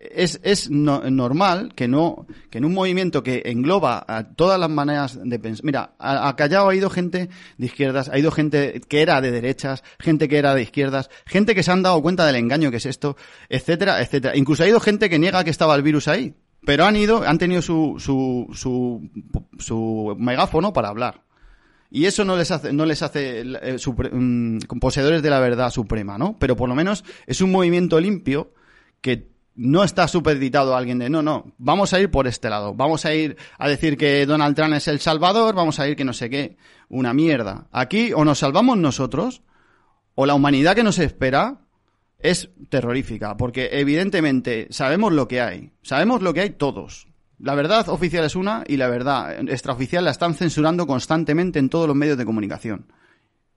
es, es no- normal que no, que en un movimiento que engloba a todas las maneras de pensar. Mira, a, a Callao ha ido gente de izquierdas, ha ido gente que era de derechas, gente que era de izquierdas, gente que se han dado cuenta del engaño que es esto, etcétera, etcétera. Incluso ha ido gente que niega que estaba el virus ahí. Pero han ido, han tenido su, su, su, su megáfono para hablar. Y eso no les hace, no les hace eh, mm, poseedores de la verdad suprema, ¿no? Pero por lo menos es un movimiento limpio que no está supeditado a alguien de no, no, vamos a ir por este lado, vamos a ir a decir que Donald Trump es el salvador, vamos a ir que no sé qué, una mierda. Aquí o nos salvamos nosotros o la humanidad que nos espera es terrorífica, porque evidentemente sabemos lo que hay, sabemos lo que hay todos. La verdad oficial es una y la verdad extraoficial la están censurando constantemente en todos los medios de comunicación.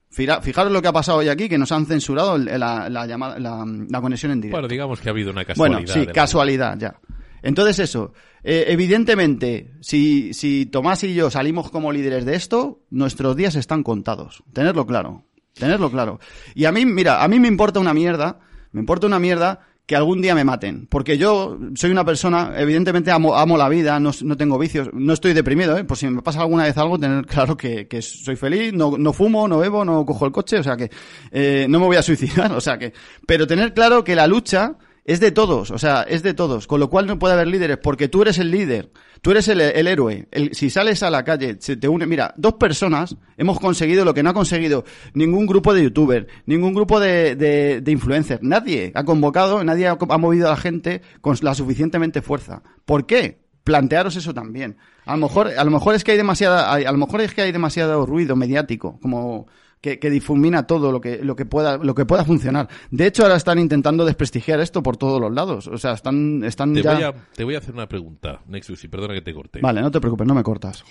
Fijaros lo que ha pasado hoy aquí, que nos han censurado la, la llamada, la, la conexión en directo. Bueno, digamos que ha habido una casualidad. Bueno, sí, casualidad, ya. Entonces eso, eh, evidentemente, si, si Tomás y yo salimos como líderes de esto, nuestros días están contados. Tenerlo claro, tenerlo claro. Y a mí, mira, a mí me importa una mierda, me importa una mierda que algún día me maten. Porque yo soy una persona, evidentemente amo, amo la vida, no, no tengo vicios, no estoy deprimido, ¿eh? Por si me pasa alguna vez algo, tener claro que, que soy feliz, no, no fumo, no bebo, no cojo el coche, o sea que eh, no me voy a suicidar, *laughs* o sea que... Pero tener claro que la lucha es de todos, o sea, es de todos, con lo cual no puede haber líderes, porque tú eres el líder, tú eres el, héroe. Si sales a la calle, se te une, mira, dos personas hemos conseguido lo que no ha conseguido ningún grupo de youtubers, ningún grupo de, de, influencers, nadie ha convocado, nadie ha, ha movido a la gente con la suficientemente fuerza. ¿Por qué? Plantearos eso también. A lo mejor, a lo mejor es que hay demasiada, a lo mejor es que hay demasiado ruido mediático, como que, que difumina todo lo que, lo que pueda, lo que pueda funcionar. De hecho, ahora están intentando desprestigiar esto por todos los lados. O sea, están, están Te, ya. voy a, te voy a hacer una pregunta, Nexus, y perdona que te corte. Vale, no te preocupes, no me cortas.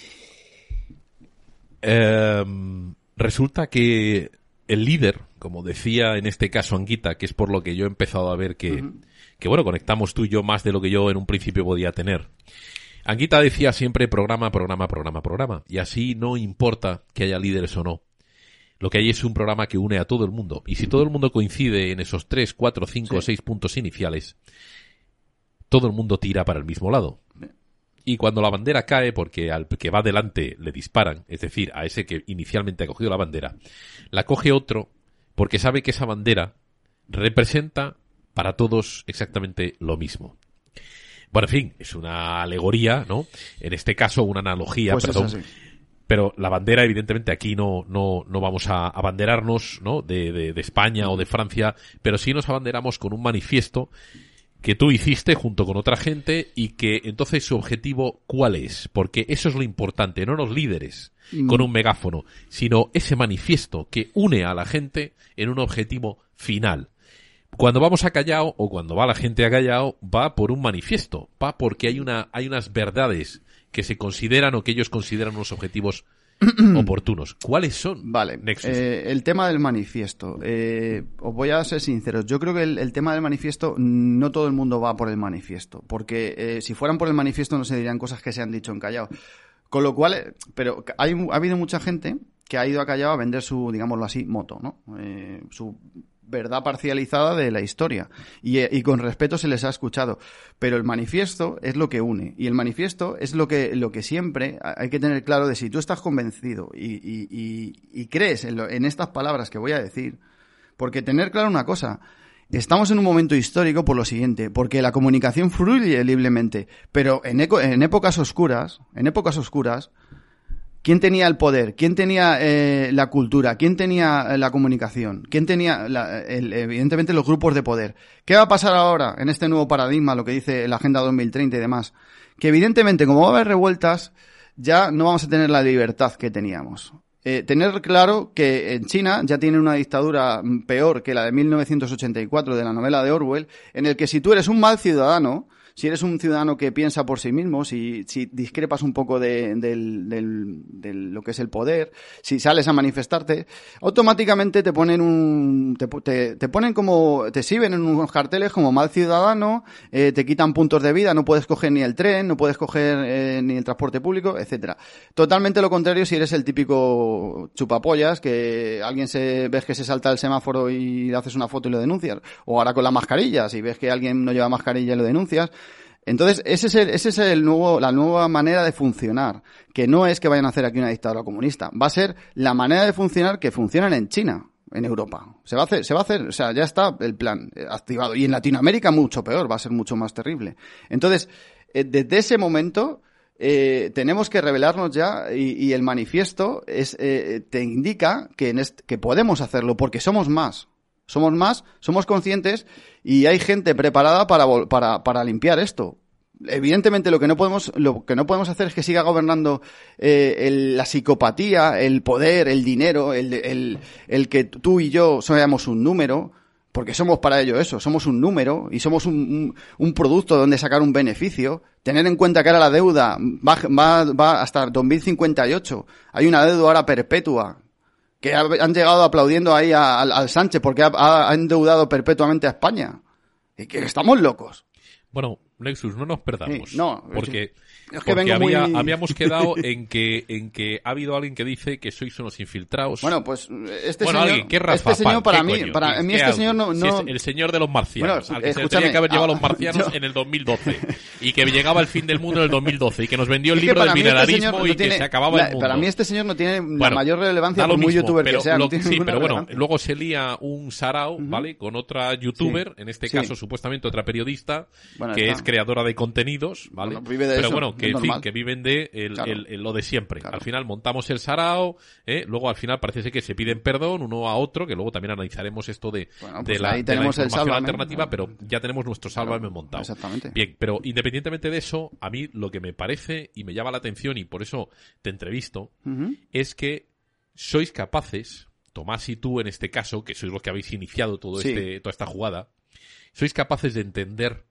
Eh, resulta que el líder, como decía en este caso Anguita, que es por lo que yo he empezado a ver que, que bueno, conectamos tú y yo más de lo que yo en un principio podía tener. Anguita decía siempre programa, programa, programa, programa. Y así no importa que haya líderes o no. Lo que hay es un programa que une a todo el mundo. Y si todo el mundo coincide en esos tres, cuatro, cinco o seis puntos iniciales, todo el mundo tira para el mismo lado. Y cuando la bandera cae, porque al que va delante le disparan, es decir, a ese que inicialmente ha cogido la bandera, la coge otro porque sabe que esa bandera representa para todos exactamente lo mismo. Bueno, en fin, es una alegoría, ¿no? En este caso, una analogía, Pues es perdón. Pero la bandera, evidentemente, aquí no, no, no vamos a abanderarnos, ¿no? De, de, de España o de Francia, pero sí nos abanderamos con un manifiesto que tú hiciste junto con otra gente y que entonces su objetivo cuál es, porque eso es lo importante, no los líderes con un megáfono, sino ese manifiesto que une a la gente en un objetivo final. Cuando vamos a Callao o cuando va la gente a Callao va por un manifiesto, va porque hay una hay unas verdades que se consideran o que ellos consideran unos objetivos *clears throat* oportunos. ¿Cuáles son? Vale, eh, el tema del manifiesto. Eh, os voy a ser sinceros. Yo creo que el, el tema del manifiesto, no todo el mundo va por el manifiesto. Porque eh, si fueran por el manifiesto no se dirían cosas que se han dicho en Callao. Con lo cual, pero hay, ha habido mucha gente que ha ido a Callao a vender su, digámoslo así, moto, ¿no? Su verdad parcializada de la historia. Y, eh, y con respeto se les ha escuchado. Pero el manifiesto es lo que une. Y el manifiesto es lo que, lo que siempre hay que tener claro de si tú estás convencido y crees en, lo- en estas palabras que voy a decir. Porque tener claro una cosa. Estamos en un momento histórico por lo siguiente, porque la comunicación fluye libremente, pero en, eco- en épocas oscuras, en épocas oscuras, ¿Quién tenía el poder? ¿Quién tenía eh, la cultura? ¿Quién tenía eh, la comunicación? ¿Quién tenía, la- el- evidentemente, los grupos de poder? ¿Qué va a pasar ahora en este nuevo paradigma, lo que dice la Agenda 2030 y demás? Que evidentemente, como va a haber revueltas, ya no vamos a tener la libertad que teníamos. Eh, tener claro que en China ya tiene una dictadura mm, peor que la de 1984 de la novela de Orwell, en el que si tú eres un mal ciudadano, si eres un ciudadano que piensa por sí mismo, si, discrepas un poco de, del- lo que es el poder, si sales a manifestarte, automáticamente te ponen un, te, te, ponen como, te exhiben en unos carteles como mal ciudadano, eh, te quitan puntos de vida, no puedes coger ni el tren, no puedes coger eh, ni el transporte público, etcétera. Totalmente lo contrario si eres el típico chupapollas que alguien se ves que se salta el semáforo y le haces una foto y lo denuncias, o ahora con la mascarilla, si ves que alguien no lleva mascarilla y lo denuncias. Entonces, ese es, el, ese es el nuevo, la nueva manera de funcionar, que no es que vayan a hacer aquí una dictadura comunista, va a ser la manera de funcionar que funcionan en China, en Europa. Se va a hacer, se va a hacer, o sea, ya está el plan activado. Y en Latinoamérica mucho peor, va a ser mucho más terrible. Entonces, eh, desde ese momento, eh, tenemos que revelarnos ya y, y el manifiesto es, eh, te indica que, en que podemos hacerlo porque somos más. Somos más, somos conscientes y hay gente preparada para, para, para limpiar esto. Evidentemente lo que no podemos, lo que no podemos hacer es que siga gobernando eh, el- la psicopatía, el poder, el dinero, el, el, el que tú y yo seamos un número, porque somos para ello eso, somos un número y somos un, un, un producto donde sacar un beneficio. Tener en cuenta que ahora la deuda va, va, va hasta 2058. Hay una deuda ahora perpetua que ha- han llegado aplaudiendo ahí a- al, al Sánchez porque ha, ha- endeudado perpetuamente a España. Y que estamos locos. Bueno, Nexus, no nos perdamos. Sí, no, porque, es que porque vengo muy- había- habíamos quedado *laughs* en que, en que ha habido alguien que dice que sois unos infiltrados. Bueno, pues este bueno, señor, alguien, ¿qué este Rafa señor Pan? para ¿Qué mí, coño? para ¿Qué- mí este algo? señor no, Si no es el señor de los marcianos, Bueno, al que se tenía que haber llevado a los *laughs* marcianos yo- en el 2012 y que llegaba el fin del mundo en el 2012 y que nos vendió el Es que libro del este mineralismo señor no y tiene- que se acababa la- el mundo. Para mí este señor no tiene la Bueno, mayor relevancia por muy mismo, youtuber pero que sea. lo- no sí, pero bueno, luego se lía un sarao, ¿vale? Con otra youtuber, en este caso supuestamente otra periodista, que es creadora de contenidos, ¿vale? Pero bueno, es que en fin, que viven de el- Claro. el- el- lo de siempre. Al final montamos el sarao, ¿eh? luego al final parece ser que se piden perdón uno a otro, que luego también analizaremos esto de, Bueno, de pues la, ahí de la tenemos el información alternativa, pero ya tenemos nuestro sálvame montado. Exactamente. Bien, pero independientemente de eso, a mí lo que me parece y me llama la atención y por eso te entrevisto, es que sois capaces, Tomás y tú en este caso, que sois los que habéis iniciado todo Sí. este, toda esta jugada, sois capaces de entender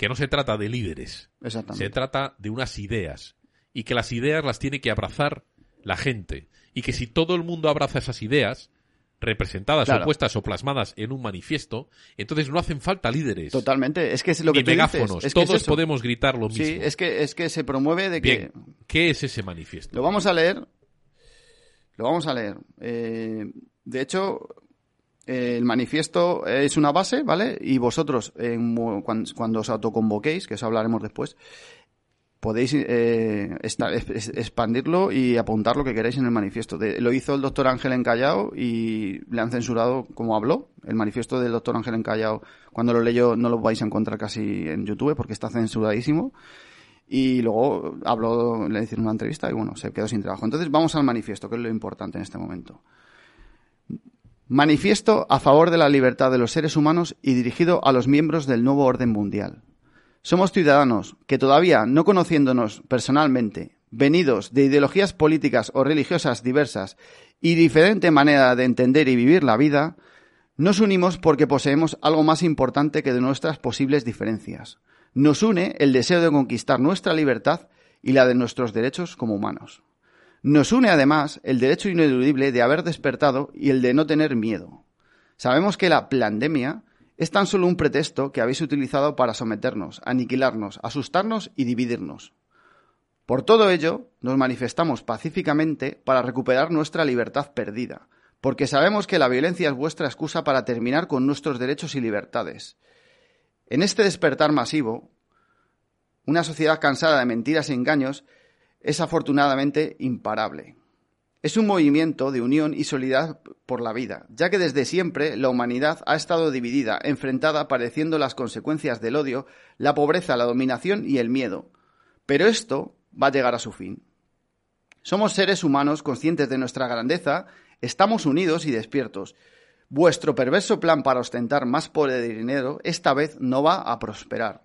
que no se trata de líderes, Exactamente. se trata de unas ideas y que las ideas las tiene que abrazar la gente y que si todo el mundo abraza esas ideas representadas Claro. o puestas o plasmadas en un manifiesto, entonces no hacen falta líderes. Totalmente. Es que es lo que tú dices. megáfonos, Es que es todos podemos gritar lo mismo. Sí, es que, es que se promueve de que... ¿qué es ese manifiesto? Lo vamos a leer. Lo vamos a leer. Eh, de hecho, eh, el manifiesto es una base, ¿vale? Y vosotros, en mo- cuan- cuando, os autoconvoquéis, que eso hablaremos después, podéis eh, esta- es- expandirlo y apuntar lo que queráis en el manifiesto. Lo hizo el doctor Ángel Encallao y le han censurado como habló. El manifiesto del doctor Ángel Encallao, cuando lo leyó, no lo vais a encontrar casi en YouTube porque está censuradísimo. Y luego habló, le hicieron una entrevista y bueno, se quedó sin trabajo. Entonces vamos al manifiesto, que es lo importante en este momento. Manifiesto a favor de la libertad de los seres humanos y dirigido a los miembros del nuevo orden mundial. Somos ciudadanos que todavía, no conociéndonos personalmente, venidos de ideologías políticas o religiosas diversas y diferente manera de entender y vivir la vida, nos unimos porque poseemos algo más importante que de nuestras posibles diferencias. Nos une el deseo de conquistar nuestra libertad y la de nuestros derechos como humanos. Nos une además el derecho ineludible de haber despertado y el de no tener miedo. Sabemos que la pandemia es tan solo un pretexto que habéis utilizado para someternos, aniquilarnos, asustarnos y dividirnos. Por todo ello, nos manifestamos pacíficamente para recuperar nuestra libertad perdida, porque sabemos que la violencia es vuestra excusa para terminar con nuestros derechos y libertades. En este despertar masivo, una sociedad cansada de mentiras y engaños es afortunadamente imparable. Es un movimiento de unión y solidaridad por la vida, ya que desde siempre la humanidad ha estado dividida, enfrentada, padeciendo las consecuencias del odio, la pobreza, la dominación y el miedo. Pero esto va a llegar a su fin. Somos seres humanos conscientes de nuestra grandeza, estamos unidos y despiertos. Vuestro perverso plan para ostentar más poder y dinero esta vez no va a prosperar.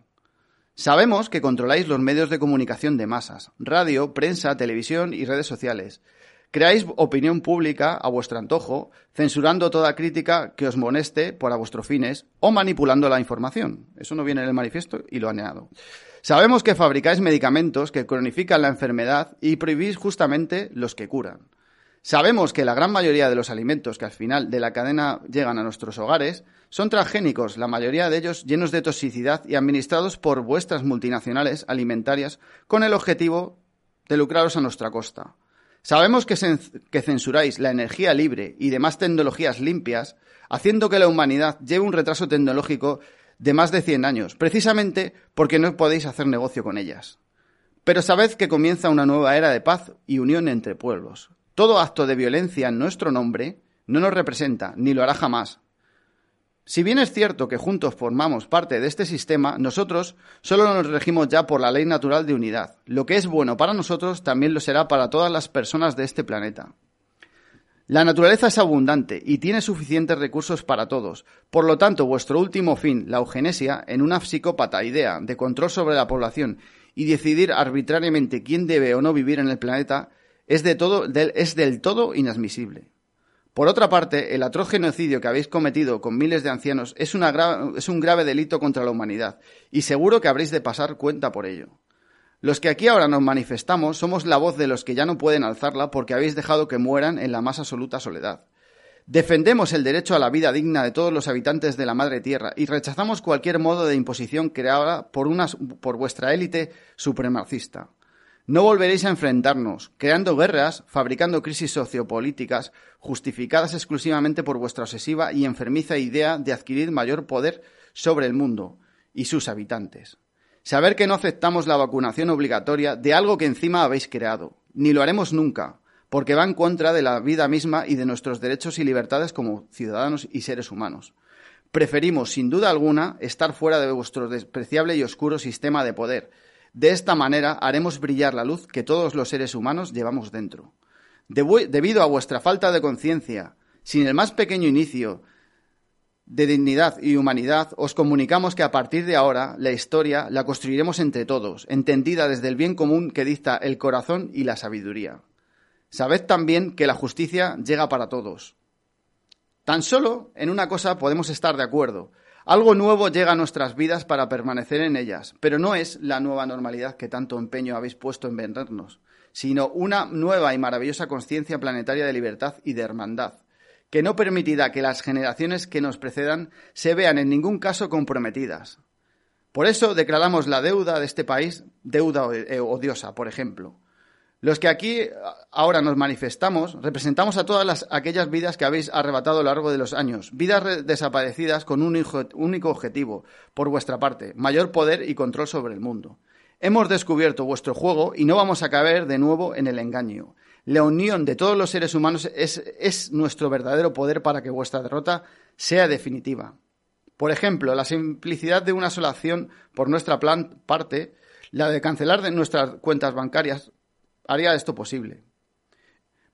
Sabemos que controláis los medios de comunicación de masas, radio, prensa, televisión y redes sociales. Creáis opinión pública a vuestro antojo, censurando toda crítica que os moleste por a vuestros fines o manipulando la información. Eso no viene en el manifiesto y lo añado. Sabemos que fabricáis medicamentos que cronifican la enfermedad y prohibís justamente los que curan. Sabemos que la gran mayoría de los alimentos que al final de la cadena llegan a nuestros hogares son transgénicos, la mayoría de ellos llenos de toxicidad y administrados por vuestras multinacionales alimentarias con el objetivo de lucraros a nuestra costa. Sabemos que, censuráis la energía libre y demás tecnologías limpias, haciendo que la humanidad lleve un retraso tecnológico de más de 100 años, precisamente porque no podéis hacer negocio con ellas. Pero sabed que comienza una nueva era de paz y unión entre pueblos. Todo acto de violencia en nuestro nombre no nos representa, ni lo hará jamás, si bien es cierto que juntos formamos parte de este sistema, nosotros solo nos regimos ya por la ley natural de unidad. Lo que es bueno para nosotros también lo será para todas las personas de este planeta. La naturaleza es abundante y tiene suficientes recursos para todos. Por lo tanto, vuestro último fin, la eugenesia, en una psicópata idea de control sobre la población y decidir arbitrariamente quién debe o no vivir en el planeta, es, de todo, es del todo inadmisible. Por otra parte, el atroz genocidio que habéis cometido con miles de ancianos es, es, un grave delito contra la humanidad, y seguro que habréis de pasar cuenta por ello. Los que aquí ahora nos manifestamos somos la voz de los que ya no pueden alzarla porque habéis dejado que mueran en la más absoluta soledad. Defendemos el derecho a la vida digna de todos los habitantes de la madre tierra y rechazamos cualquier modo de imposición creada por, por vuestra élite supremacista. No volveréis a enfrentarnos, creando guerras, fabricando crisis sociopolíticas, justificadas exclusivamente por vuestra obsesiva y enfermiza idea de adquirir mayor poder sobre el mundo y sus habitantes. Saber que no aceptamos la vacunación obligatoria de algo que encima habéis creado, ni lo haremos nunca, porque va en contra de la vida misma y de nuestros derechos y libertades como ciudadanos y seres humanos. Preferimos, sin duda alguna, estar fuera de vuestro despreciable y oscuro sistema de poder, de esta manera haremos brillar la luz que todos los seres humanos llevamos dentro. debido a vuestra falta de conciencia, sin el más pequeño inicio de dignidad y humanidad, os comunicamos que a partir de ahora la historia la construiremos entre todos, entendida desde el bien común que dicta el corazón y la sabiduría. Sabed también que la justicia llega para todos. Tan solo en una cosa podemos estar de acuerdo, algo nuevo llega a nuestras vidas para permanecer en ellas, pero no es la nueva normalidad que tanto empeño habéis puesto en vendernos, sino una nueva y maravillosa conciencia planetaria de libertad y de hermandad, que no permitirá que las generaciones que nos precedan se vean en ningún caso comprometidas. Por eso declaramos la deuda de este país deuda odiosa, por ejemplo, los que aquí ahora nos manifestamos representamos a todas aquellas vidas que habéis arrebatado a lo largo de los años, vidas desaparecidas con un único objetivo, por vuestra parte, mayor poder y control sobre el mundo. Hemos descubierto vuestro juego y no vamos a caer de nuevo en el engaño. La unión de todos los seres humanos es, es nuestro verdadero poder para que vuestra derrota sea definitiva. Por ejemplo, la simplicidad de una sola acción por nuestra parte, la de cancelar de nuestras cuentas bancarias, haría esto posible.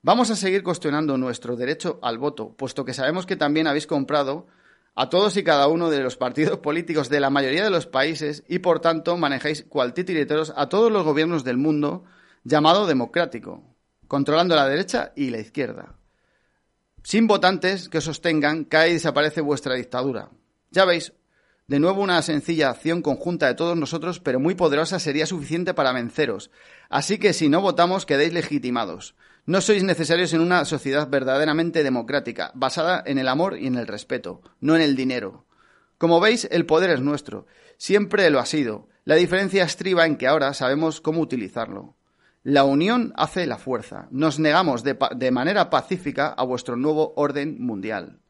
Vamos a seguir cuestionando nuestro derecho al voto, puesto que sabemos que también habéis comprado a todos y cada uno de los partidos políticos de la mayoría de los países y por tanto manejáis cual titiriteros a todos los gobiernos del mundo llamado democrático, controlando la derecha y la izquierda. Sin votantes que os sostengan, cae y desaparece vuestra dictadura. Ya veis, de nuevo, una sencilla acción conjunta de todos nosotros, pero muy poderosa, sería suficiente para venceros. Así que si no votamos, quedéis legitimados. No sois necesarios en una sociedad verdaderamente democrática, basada en el amor y en el respeto, no en el dinero. Como veis, el poder es nuestro. Siempre lo ha sido. La diferencia estriba en que ahora sabemos cómo utilizarlo. La unión hace la fuerza. Nos negamos de, de manera pacífica a vuestro nuevo orden mundial.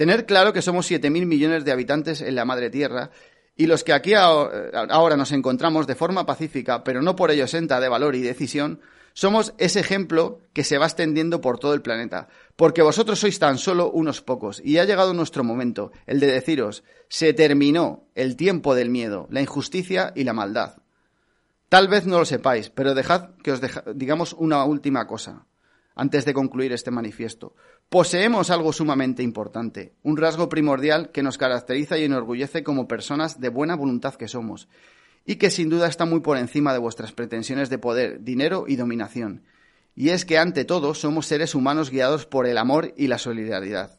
Tener claro que somos 7.000 millones de habitantes en la madre tierra y los que aquí ahora nos encontramos de forma pacífica, pero no por ello senta de valor y decisión, somos ese ejemplo que se va extendiendo por todo el planeta, porque vosotros sois tan solo unos pocos, y ha llegado nuestro momento, el de deciros, se terminó el tiempo del miedo, la injusticia y la maldad. Tal vez no lo sepáis, pero dejad que os digamos una última cosa antes de concluir este manifiesto. Poseemos algo sumamente importante, un rasgo primordial que nos caracteriza y enorgullece como personas de buena voluntad que somos, y que sin duda está muy por encima de vuestras pretensiones de poder, dinero y dominación. Y es que ante todo somos seres humanos guiados por el amor y la solidaridad.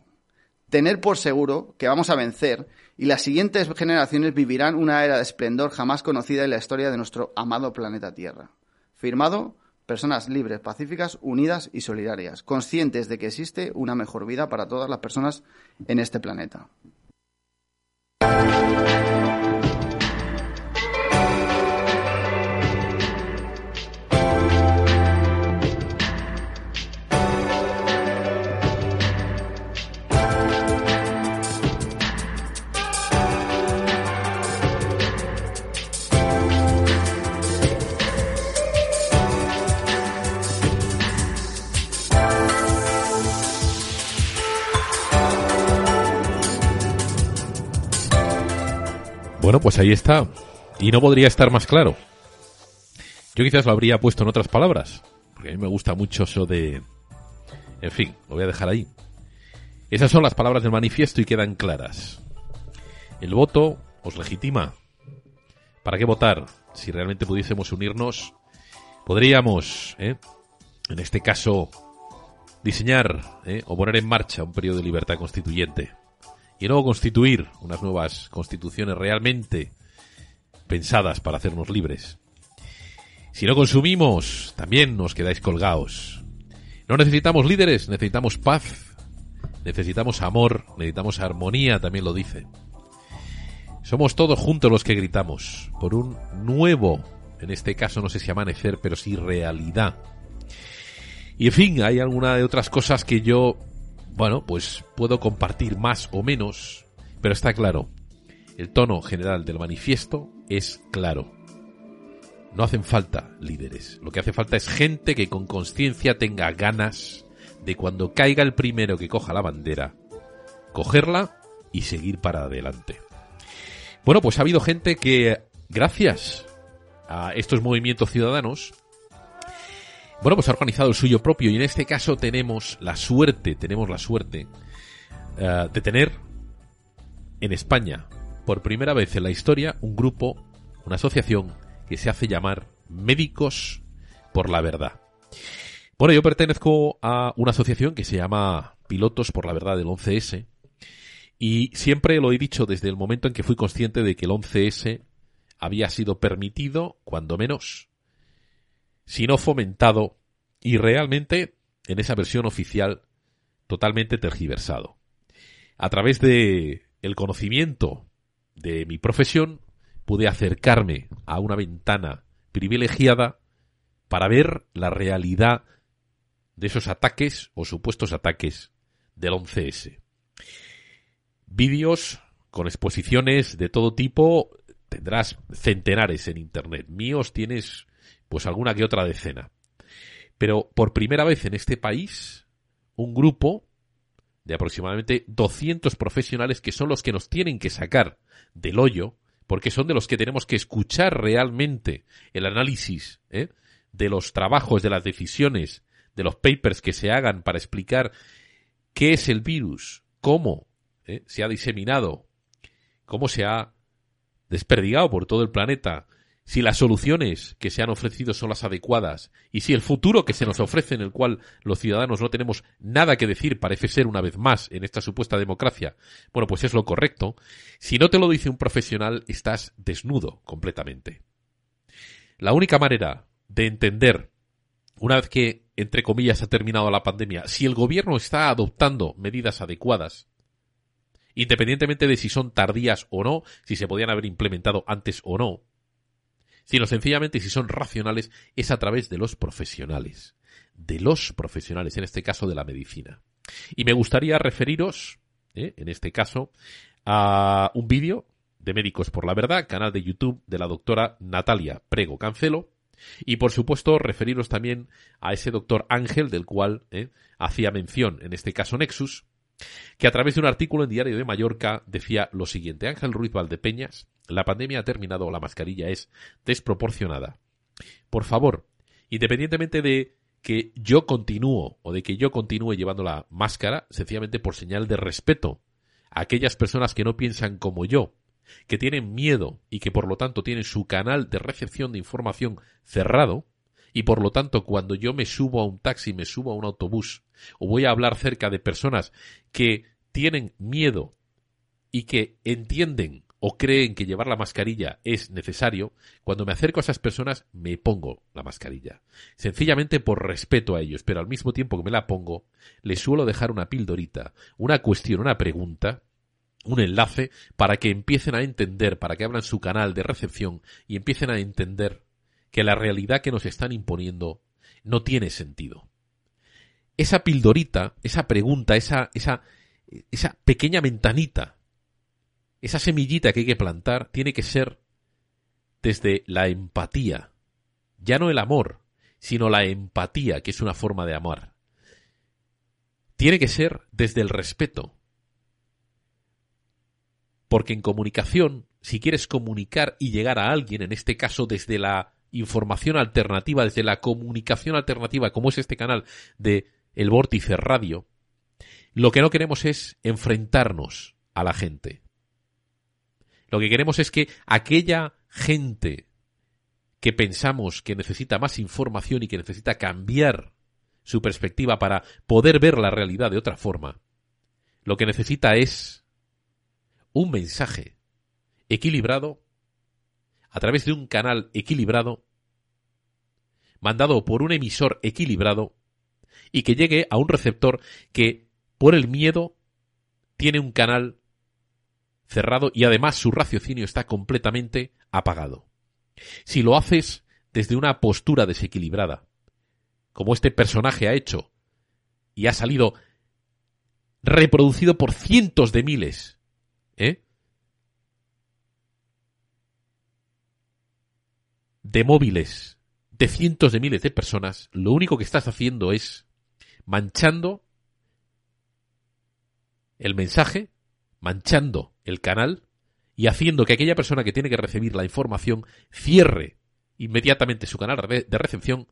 Tener por seguro que vamos a vencer y las siguientes generaciones vivirán una era de esplendor jamás conocida en la historia de nuestro amado planeta Tierra. Firmado, personas libres, pacíficas, unidas y solidarias, conscientes de que existe una mejor vida para todas las personas en este planeta. Bueno, pues ahí está. Y no podría estar más claro. Yo quizás lo habría puesto en otras palabras, porque a mí me gusta mucho eso de... En fin, lo voy a dejar ahí. Esas son las palabras del manifiesto y quedan claras. El voto os legitima. ¿Para qué votar? Si realmente pudiésemos unirnos, podríamos, ¿eh? en este caso, diseñar ¿eh? o poner en marcha un periodo de libertad constituyente y luego constituir unas nuevas constituciones realmente pensadas para hacernos libres. Si no consumimos, también nos quedáis colgados. No necesitamos líderes, necesitamos paz, necesitamos amor, necesitamos armonía, también lo dice. Somos todos juntos los que gritamos por un nuevo, en este caso no sé si amanecer, pero sí realidad. Y en fin, hay alguna de otras cosas que yo bueno, pues puedo compartir más o menos, pero está claro. El tono general del manifiesto es claro. No hacen falta líderes. Lo que hace falta es gente que con conciencia tenga ganas de cuando caiga el primero que coja la bandera, cogerla y seguir para adelante. Bueno, pues ha habido gente que, gracias a estos movimientos ciudadanos, bueno, pues ha organizado el suyo propio y en este caso tenemos la suerte, tenemos la suerte uh, de tener en España, por primera vez en la historia, un grupo, una asociación que se hace llamar Médicos por la Verdad. Bueno, yo pertenezco a una asociación que se llama Pilotos por la Verdad del 11S y siempre lo he dicho desde el momento en que fui consciente de que el 11S había sido permitido, cuando menos, sino fomentado y realmente en esa versión oficial totalmente tergiversado. A través de el conocimiento de mi profesión pude acercarme a una ventana privilegiada para ver la realidad de esos ataques o supuestos ataques del 11S. Vídeos con exposiciones de todo tipo tendrás centenares en internet. Míos tienes pues alguna que otra decena. Pero por primera vez en este país, un grupo de aproximadamente 200 profesionales que son los que nos tienen que sacar del hoyo, porque son de los que tenemos que escuchar realmente el análisis ¿eh? de los trabajos, de las decisiones, de los papers que se hagan para explicar qué es el virus, cómo ¿eh? se ha diseminado, cómo se ha desperdigado por todo el planeta, si las soluciones que se han ofrecido son las adecuadas y si el futuro que se nos ofrece en el cual los ciudadanos no tenemos nada que decir parece ser una vez más en esta supuesta democracia, bueno, pues es lo correcto. Si no te lo dice un profesional, estás desnudo completamente. La única manera de entender, una vez que, entre comillas, ha terminado la pandemia, si el gobierno está adoptando medidas adecuadas, independientemente de si son tardías o no, si se podían haber implementado antes o no, sino sencillamente si son racionales es a través de los profesionales, de los profesionales, en este caso de la medicina. Y me gustaría referiros, ¿eh? en este caso, a un vídeo de Médicos por la Verdad, canal de YouTube de la doctora Natalia Prego Cancelo, y por supuesto referiros también a ese doctor Ángel del cual ¿eh? hacía mención, en este caso Nexus, que a través de un artículo en Diario de Mallorca decía lo siguiente. Ángel Ruiz Valdepeñas, la pandemia ha terminado, la mascarilla es desproporcionada. Por favor, independientemente de que yo continúo o de que yo continúe llevando la máscara, sencillamente por señal de respeto a aquellas personas que no piensan como yo, que tienen miedo y que por lo tanto tienen su canal de recepción de información cerrado, Y por lo tanto, cuando yo me subo a un taxi, me subo a un autobús, o voy a hablar cerca de personas que tienen miedo y que entienden o creen que llevar la mascarilla es necesario, cuando me acerco a esas personas me pongo la mascarilla. Sencillamente por respeto a ellos, pero al mismo tiempo que me la pongo, les suelo dejar una pildorita, una cuestión, una pregunta, un enlace para que empiecen a entender, para que abran su canal de recepción y empiecen a entender que la realidad que nos están imponiendo no tiene sentido. Esa pildorita, esa pregunta, esa, esa, esa pequeña ventanita esa semillita que hay que plantar tiene que ser desde la empatía. Ya no el amor, sino la empatía, que es una forma de amar. Tiene que ser desde el respeto. Porque en comunicación, si quieres comunicar y llegar a alguien, en este caso desde la información alternativa, desde la comunicación alternativa, como es este canal de El Vórtice Radio, lo que no queremos es enfrentarnos a la gente. Lo que queremos es que aquella gente que pensamos que necesita más información y que necesita cambiar su perspectiva para poder ver la realidad de otra forma, lo que necesita es un mensaje equilibrado a través de un canal equilibrado, mandado por un emisor equilibrado y que llegue a un receptor que por el miedo tiene un canal cerrado y además su raciocinio está completamente apagado. Si lo haces desde una postura desequilibrada, como este personaje ha hecho, y ha salido reproducido por cientos de miles, ¿eh? de móviles de cientos de miles de personas, lo único que estás haciendo es manchando el mensaje, manchando el canal y haciendo que aquella persona que tiene que recibir la información cierre inmediatamente su canal de recepción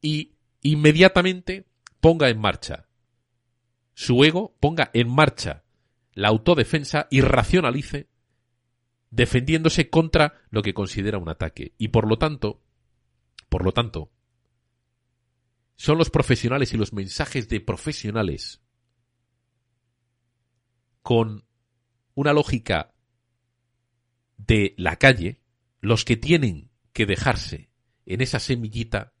y inmediatamente ponga en marcha su ego, ponga en marcha la autodefensa y racionalice defendiéndose contra lo que considera un ataque. Y por lo tanto, por lo tanto, son los profesionales y los mensajes de profesionales con una lógica de la calle, los que tienen que dejarse en esa semillita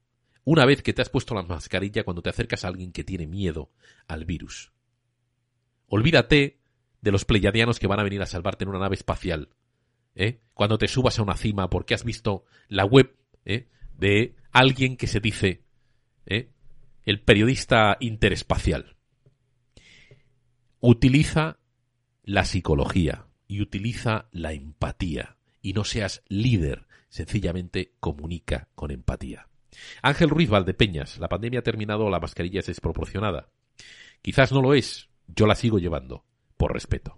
una vez que te has puesto la mascarilla cuando te acercas a alguien que tiene miedo al virus. Olvídate de los pleiadianos que van a venir a salvarte en una nave espacial. ¿eh? Cuando te subas a una cima porque has visto la web ¿eh? de alguien que se dice ¿eh? el periodista interespacial. Utiliza la psicología y utiliza la empatía. Y no seas líder, sencillamente comunica con empatía. Ángel Ruiz Valdepeñas, la pandemia ha terminado, la mascarilla es desproporcionada. Quizás no lo es, yo la sigo llevando, por respeto.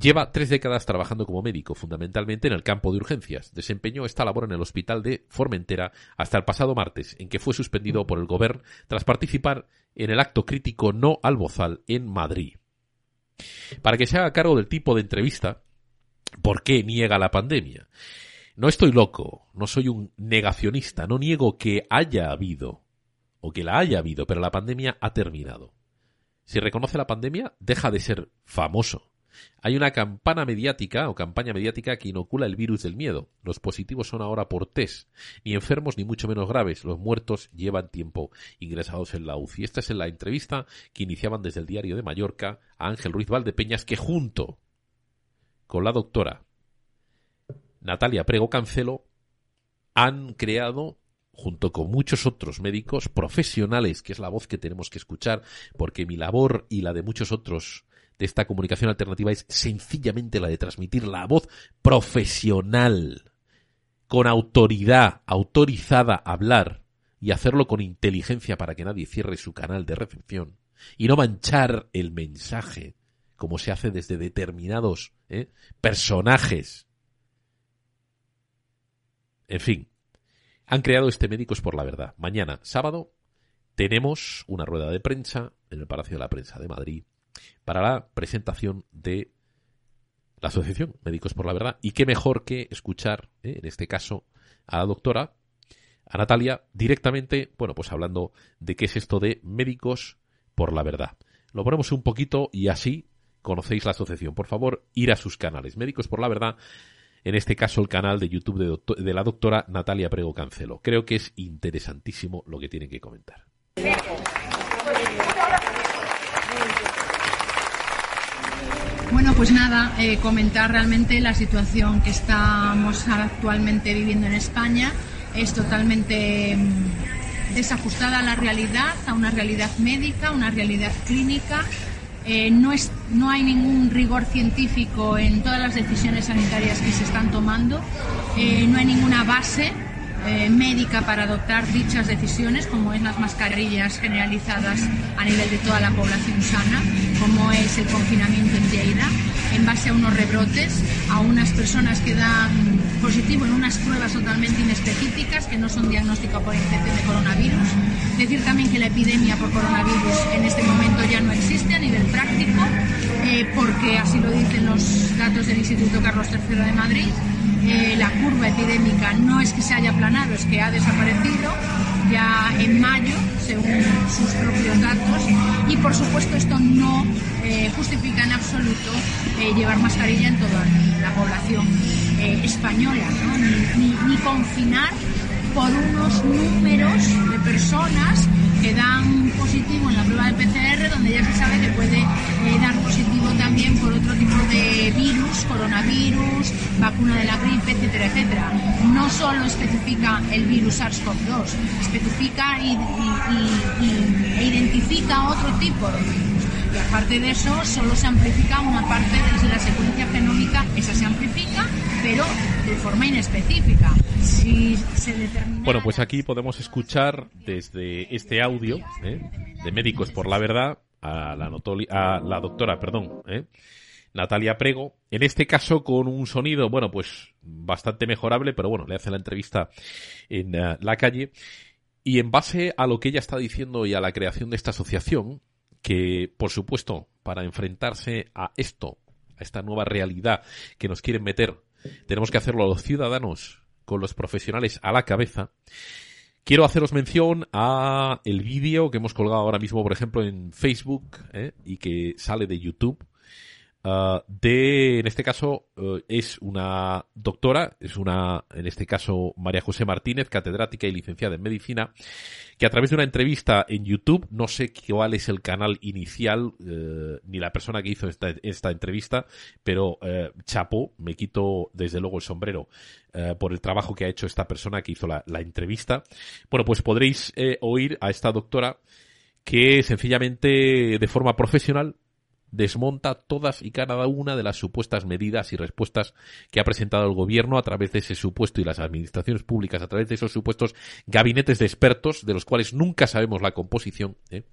Lleva tres décadas trabajando como médico, fundamentalmente en el campo de urgencias. Desempeñó esta labor en el hospital de Formentera hasta el pasado martes, en que fue suspendido por el Gobierno tras participar en el acto crítico no al bozal en Madrid para que se haga cargo del tipo de entrevista por qué niega la pandemia. No estoy loco, no soy un negacionista, no niego que haya habido o que la haya habido, pero la pandemia ha terminado. Si reconoce la pandemia, deja de ser famoso. Hay una campana mediática o campaña mediática que inocula el virus del miedo. Los positivos son ahora por test, ni enfermos ni mucho menos graves. Los muertos llevan tiempo ingresados en la UCI. Esta es la entrevista que iniciaban desde el diario de Mallorca a Ángel Ruiz Valdepeñas, que junto con la doctora Natalia Prego Cancelo han creado junto con muchos otros médicos profesionales, que es la voz que tenemos que escuchar, porque mi labor y la de muchos otros de esta comunicación alternativa es sencillamente la de transmitir la voz profesional, con autoridad, autorizada a hablar y hacerlo con inteligencia para que nadie cierre su canal de recepción y no manchar el mensaje como se hace desde determinados ¿eh? personajes. En fin, han creado este Médicos por la Verdad. Mañana, sábado, tenemos una rueda de prensa en el Palacio de la Prensa de Madrid para la presentación de la Asociación Médicos por la Verdad. Y qué mejor que escuchar, ¿eh? en este caso, a la doctora, a Natalia directamente, bueno, pues hablando de qué es esto de médicos por la verdad. Lo ponemos un poquito y así conocéis la asociación. Por favor, ir a sus canales. Médicos por la verdad, en este caso el canal de YouTube de, de la doctora Natalia Prego Cancelo. Creo que es interesantísimo lo que tienen que comentar. Bueno, pues nada, eh, comentar realmente la situación que estamos actualmente viviendo en España. Es totalmente mm, desajustada a la realidad, a una realidad médica, una realidad clínica. Eh, no, es, no hay ningún rigor científico en todas las decisiones sanitarias que se están tomando. Eh, no hay ninguna base eh, médica para adoptar dichas decisiones, como es las mascarillas generalizadas a nivel de toda la población sana, como es el confinamiento en Lleida, en base a unos rebrotes, a unas personas que dan positivo en unas pruebas totalmente inespecíficas, que no son diagnóstico por infección de coronavirus. Decir también que la epidemia por coronavirus en este momento ya no existe a nivel práctico, eh, porque así lo dicen los datos del Instituto Carlos III de Madrid eh, la curva epidémica no es que se haya aplanado, es que ha desaparecido ya en mayo, según sus propios datos, y por supuesto esto no eh, justifica en absoluto eh, llevar mascarilla en toda la población española, ni, ni confinar por unos números de personas que dan positivo en la prueba de PCR, donde ya se sabe que puede eh, dar positivo también por otro tipo de virus, coronavirus, vacuna de la gripe, etcétera, etcétera. No solo especifica el virus SARS-CoV-2, especifica y, e identifica otro tipo de virus. Aparte de eso, solo se amplifica una parte de la secuencia genómica, esa se amplifica, pero de forma inespecífica. Si se determina... Bueno, pues aquí podemos escuchar desde este audio ¿eh? de Médicos por la Verdad a la, a la doctora, perdón, ¿eh? Natalia Prego, en este caso con un sonido, bueno, pues bastante mejorable, pero bueno, le hace la entrevista en uh, la calle. Y en base a lo que ella está diciendo y a la creación de esta asociación, que por supuesto, para enfrentarse a esto, a esta nueva realidad que nos quieren meter, tenemos que hacerlo los ciudadanos con los profesionales a la cabeza. Quiero haceros mención a el vídeo que hemos colgado ahora mismo, por ejemplo, en Facebook ¿eh? y que sale de YouTube. Uh, de, en este caso, uh, es una doctora, es una, en este caso, María José Martínez, catedrática y licenciada en medicina, que a través de una entrevista en YouTube, no sé cuál es el canal inicial, uh, ni la persona que hizo esta, entrevista, pero chapo, me quito desde luego el sombrero por el trabajo que ha hecho esta persona que hizo la, la entrevista. Bueno, pues podréis oír a esta doctora que sencillamente de forma profesional desmonta todas y cada una de las supuestas medidas y respuestas que ha presentado el gobierno a través de ese supuesto y las administraciones públicas a través de esos supuestos gabinetes de expertos de los cuales nunca sabemos la composición. ¿eh?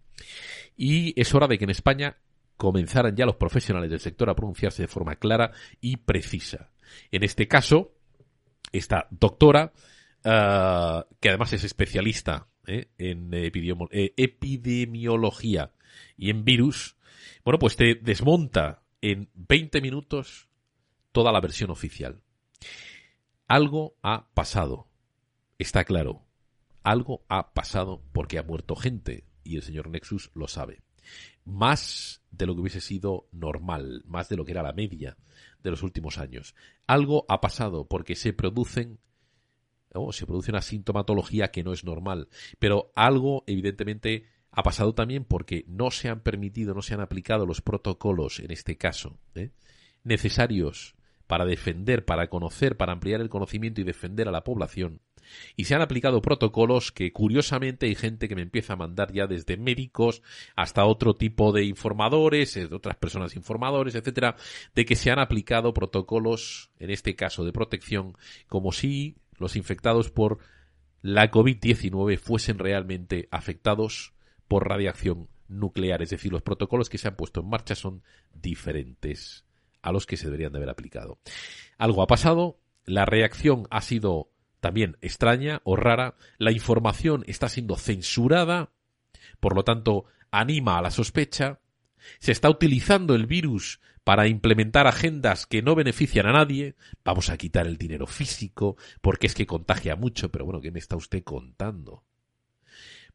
Y es hora de que en España comenzaran ya los profesionales del sector a pronunciarse de forma clara y precisa. En este caso, esta doctora, uh, que además es especialista ¿eh? en epidemiología y en virus, bueno, pues te desmonta en 20 minutos toda la versión oficial. Algo ha pasado. Está claro. Algo ha pasado porque ha muerto gente y el señor Nexus lo sabe. Más de lo que hubiese sido normal, más de lo que era la media de los últimos años. Algo ha pasado porque se producen o se produce una sintomatología que no es normal, pero algo evidentemente ha pasado también porque no se han permitido, no se han aplicado los protocolos, en este caso, ¿eh? necesarios para defender, para conocer, para ampliar el conocimiento y defender a la población. Y se han aplicado protocolos que curiosamente hay gente que me empieza a mandar ya desde médicos hasta otro tipo de informadores, eh, otras personas informadores, etcétera, de que se han aplicado protocolos, en este caso de protección, como si los infectados por la COVID-19 fuesen realmente afectados por radiación nuclear. Es decir, los protocolos que se han puesto en marcha son diferentes a los que se deberían de haber aplicado. Algo ha pasado, la reacción ha sido también extraña o rara, la información está siendo censurada, por lo tanto anima a la sospecha, se está utilizando el virus para implementar agendas que no benefician a nadie, vamos a quitar el dinero físico, porque es que contagia mucho, pero bueno, ¿qué me está usted contando?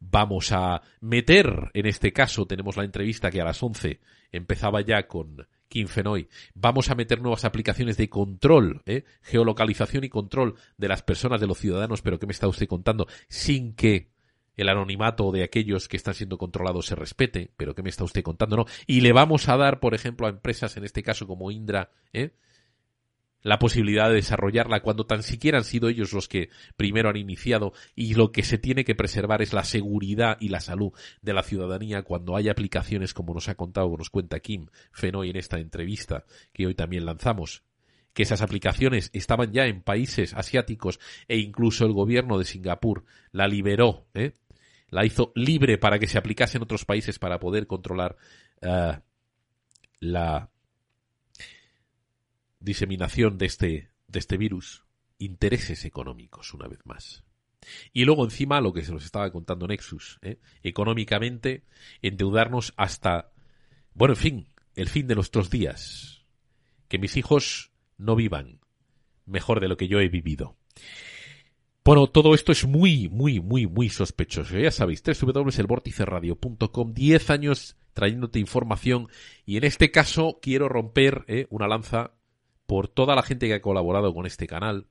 Vamos a meter, en este caso tenemos la entrevista que a las 11 empezaba ya con Kim Fenoy. Vamos a meter nuevas aplicaciones de control, ¿eh? geolocalización y control de las personas, de los ciudadanos, pero ¿qué me está usted contando? Sin que el anonimato de aquellos que están siendo controlados se respete, pero ¿qué me está usted contando? No. Y le vamos a dar, por ejemplo, a empresas, en este caso como Indra, ¿eh? La posibilidad de desarrollarla cuando tan siquiera han sido ellos los que primero han iniciado y lo que se tiene que preservar es la seguridad y la salud de la ciudadanía cuando hay aplicaciones como nos ha contado, nos cuenta Kim Fenoy en esta entrevista que hoy también lanzamos que esas aplicaciones estaban ya en países asiáticos e incluso el gobierno de Singapur la liberó, ¿eh? la hizo libre para que se aplicase en otros países para poder controlar uh, la diseminación de este, de este virus, intereses económicos, una vez más. Y luego encima lo que se nos estaba contando Nexus, ¿eh? económicamente endeudarnos hasta, bueno, en fin, el fin de nuestros días. Que mis hijos no vivan mejor de lo que yo he vivido. Bueno, todo esto es muy, muy, muy, muy sospechoso. Ya sabéis, www.elvorticeradio.com, 10 años trayéndote información y en este caso quiero romper ¿eh? una lanza por toda la gente que ha colaborado con este canal.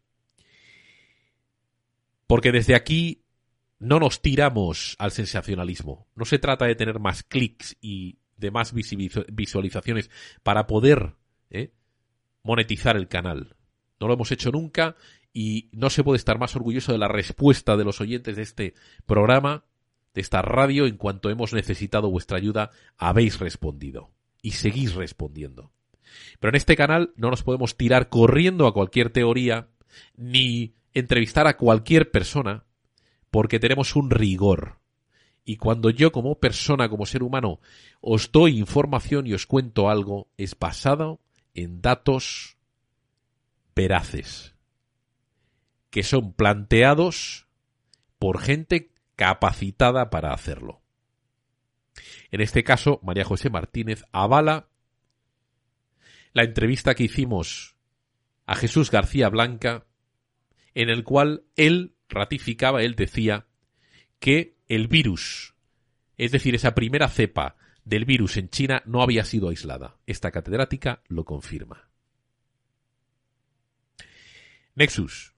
Porque desde aquí no nos tiramos al sensacionalismo. No se trata de tener más clics y de más visualizaciones para poder ¿eh? monetizar el canal. No lo hemos hecho nunca y no se puede estar más orgulloso de la respuesta de los oyentes de este programa, de esta radio, en cuanto hemos necesitado vuestra ayuda, habéis respondido y seguís respondiendo. Pero en este canal no nos podemos tirar corriendo a cualquier teoría ni entrevistar a cualquier persona porque tenemos un rigor. Y cuando yo como persona, como ser humano, os doy información y os cuento algo, es basado en datos veraces, que son planteados por gente capacitada para hacerlo. En este caso, María José Martínez avala la entrevista que hicimos a Jesús García Blanca, en el cual él ratificaba, él decía, que el virus, es decir, esa primera cepa del virus en China no había sido aislada. Esta catedrática lo confirma. Nexus.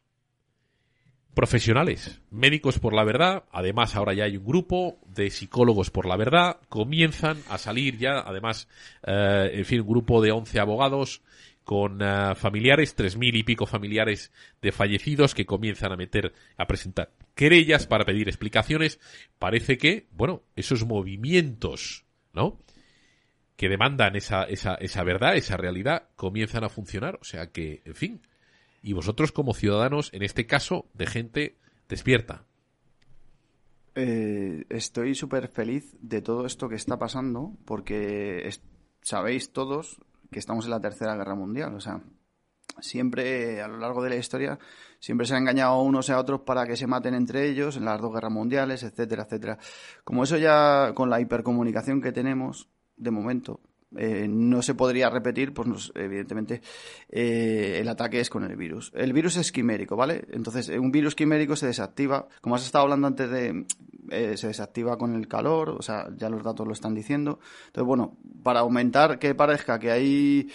Profesionales, médicos por la verdad, además ahora ya hay un grupo de psicólogos por la verdad, comienzan a salir ya, además, eh, en fin, un grupo de 11 abogados con eh, familiares, tres mil y pico familiares de fallecidos que comienzan a meter, a presentar querellas para pedir explicaciones. Parece que, bueno, esos movimientos, ¿no? Que demandan esa, esa, esa verdad, esa realidad, comienzan a funcionar. O sea que, en fin, y vosotros como ciudadanos, en este caso, de gente despierta. Eh, estoy súper feliz de todo esto que está pasando porque sabéis todos que estamos en la Tercera Guerra Mundial. O sea, siempre a lo largo de la historia siempre se han engañado unos a otros para que se maten entre ellos en las dos guerras mundiales, etcétera, etcétera. Como eso ya con la hipercomunicación que tenemos de momento, eh, no se podría repetir, pues evidentemente eh, el ataque es con el virus. El virus es quimérico, ¿vale? Entonces, un virus quimérico se desactiva, como has estado hablando antes de, eh, se desactiva con el calor, o sea, ya los datos lo están diciendo. Entonces, bueno, para aumentar que parezca que hay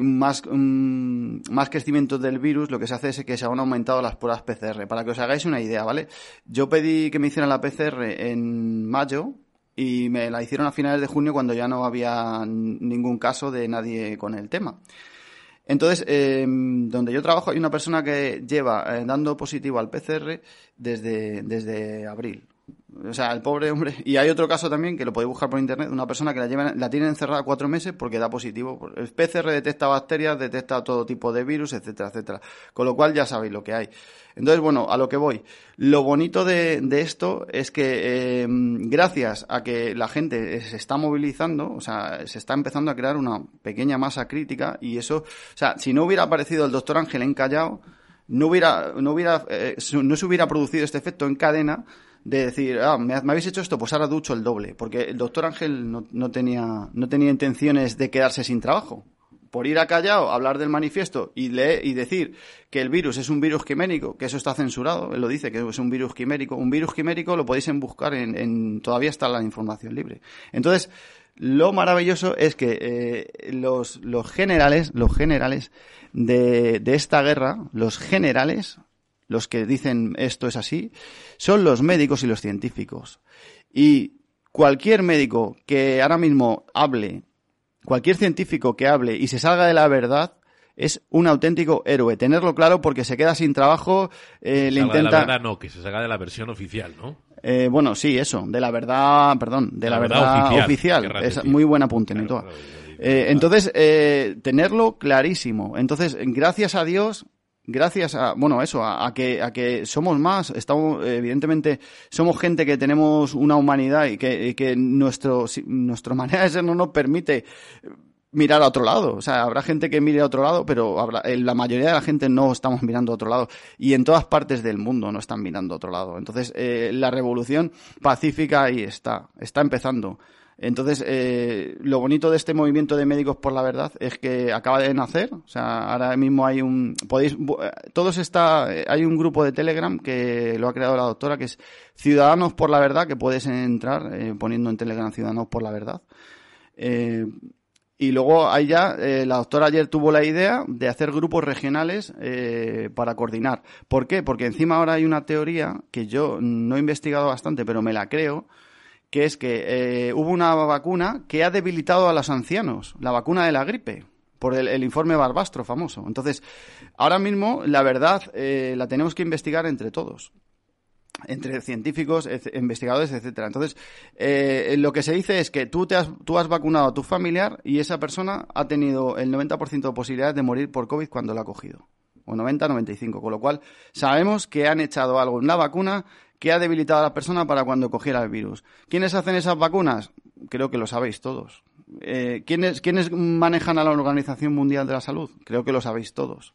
más, mm, más crecimiento del virus, lo que se hace es que se han aumentado las pruebas PCR. Para que os hagáis una idea, ¿vale? Yo pedí que me hicieran la PCR en mayo, y me la hicieron a finales de junio cuando ya no había ningún caso de nadie con el tema. Entonces, eh, donde yo trabajo hay una persona que lleva eh, dando positivo al PCR desde, desde abril. O sea, el pobre hombre. *laughs* Y hay otro caso también que lo podéis buscar por internet, una persona que la lleva, la tiene encerrada cuatro meses porque da positivo. El PCR detecta bacterias, detecta todo tipo de virus, etcétera, etcétera. Con lo cual ya sabéis lo que hay. Entonces, bueno, a lo que voy. Lo bonito de, esto es que eh, gracias a que la gente se está movilizando, o sea, se está empezando a crear una pequeña masa crítica y eso, o sea, si no hubiera aparecido el doctor Ángel en Callao, no hubiera, no hubiera, eh, no se hubiera producido este efecto en cadena de decir, ah, me, habéis hecho esto, pues ahora ducho el doble. Porque el doctor Ángel no, no, tenía, no tenía intenciones de quedarse sin trabajo. por ir a Callao, hablar del manifiesto y leer, y decir que el virus es un virus quimérico, que eso está censurado, él lo dice, que es un virus quimérico. Un virus quimérico lo podéis buscar en, en todavía está la información libre. Entonces, lo maravilloso es que eh, los, los generales, los generales de, de esta guerra, los generales, los que dicen esto es así, son los médicos y los científicos. Y cualquier médico que ahora mismo hable, cualquier científico que hable y se salga de la verdad, es un auténtico héroe. Tenerlo claro porque se queda sin trabajo, eh, le Salga de intenta... la verdad no, que se salga de la versión oficial, ¿no? Eh, bueno, sí, eso, de la verdad, perdón, de la, verdad, oficial. Es muy buena apunte, Nitoa. Eh, entonces, eh, tenerlo clarísimo. Entonces, gracias a Dios, gracias a, bueno, eso, a, a que, a que somos más, estamos, evidentemente, somos gente que tenemos una humanidad y que, y que nuestro, nuestra manera de ser no nos permite mirar a otro lado. O sea, habrá gente que mire a otro lado, pero habrá, eh, la mayoría de la gente no estamos mirando a otro lado. Y en todas partes del mundo no están mirando a otro lado. Entonces, eh, la revolución pacífica ahí está, está empezando. Entonces, eh, lo bonito de este movimiento de médicos por la verdad es que acaba de nacer. O sea, ahora mismo hay un, podéis, eh, todos está, eh, hay un grupo de Telegram que lo ha creado la doctora, que es Ciudadanos por la Verdad, que puedes entrar eh, poniendo en Telegram Ciudadanos por la Verdad. Eh, y luego ahí ya, eh, la doctora ayer tuvo la idea de hacer grupos regionales eh, para coordinar. ¿Por qué? Porque encima ahora hay una teoría que yo no he investigado bastante, pero me la creo, que es que eh, hubo una vacuna que ha debilitado a los ancianos, la vacuna de la gripe, por el, informe Barbastro famoso. Entonces, ahora mismo la verdad eh, la tenemos que investigar entre todos entre científicos, investigadores, etcétera. Entonces, eh, lo que se dice es que tú te has, tú has vacunado a tu familiar y esa persona ha tenido el 90% de posibilidades de morir por COVID cuando la ha cogido. O 90, 95. Con lo cual, sabemos que han echado algo en la vacuna que ha debilitado a la persona para cuando cogiera el virus. ¿Quiénes hacen esas vacunas? Creo que lo sabéis todos. Eh, ¿quiénes, ¿Quiénes manejan a la Organización Mundial de la Salud? Creo que lo sabéis todos.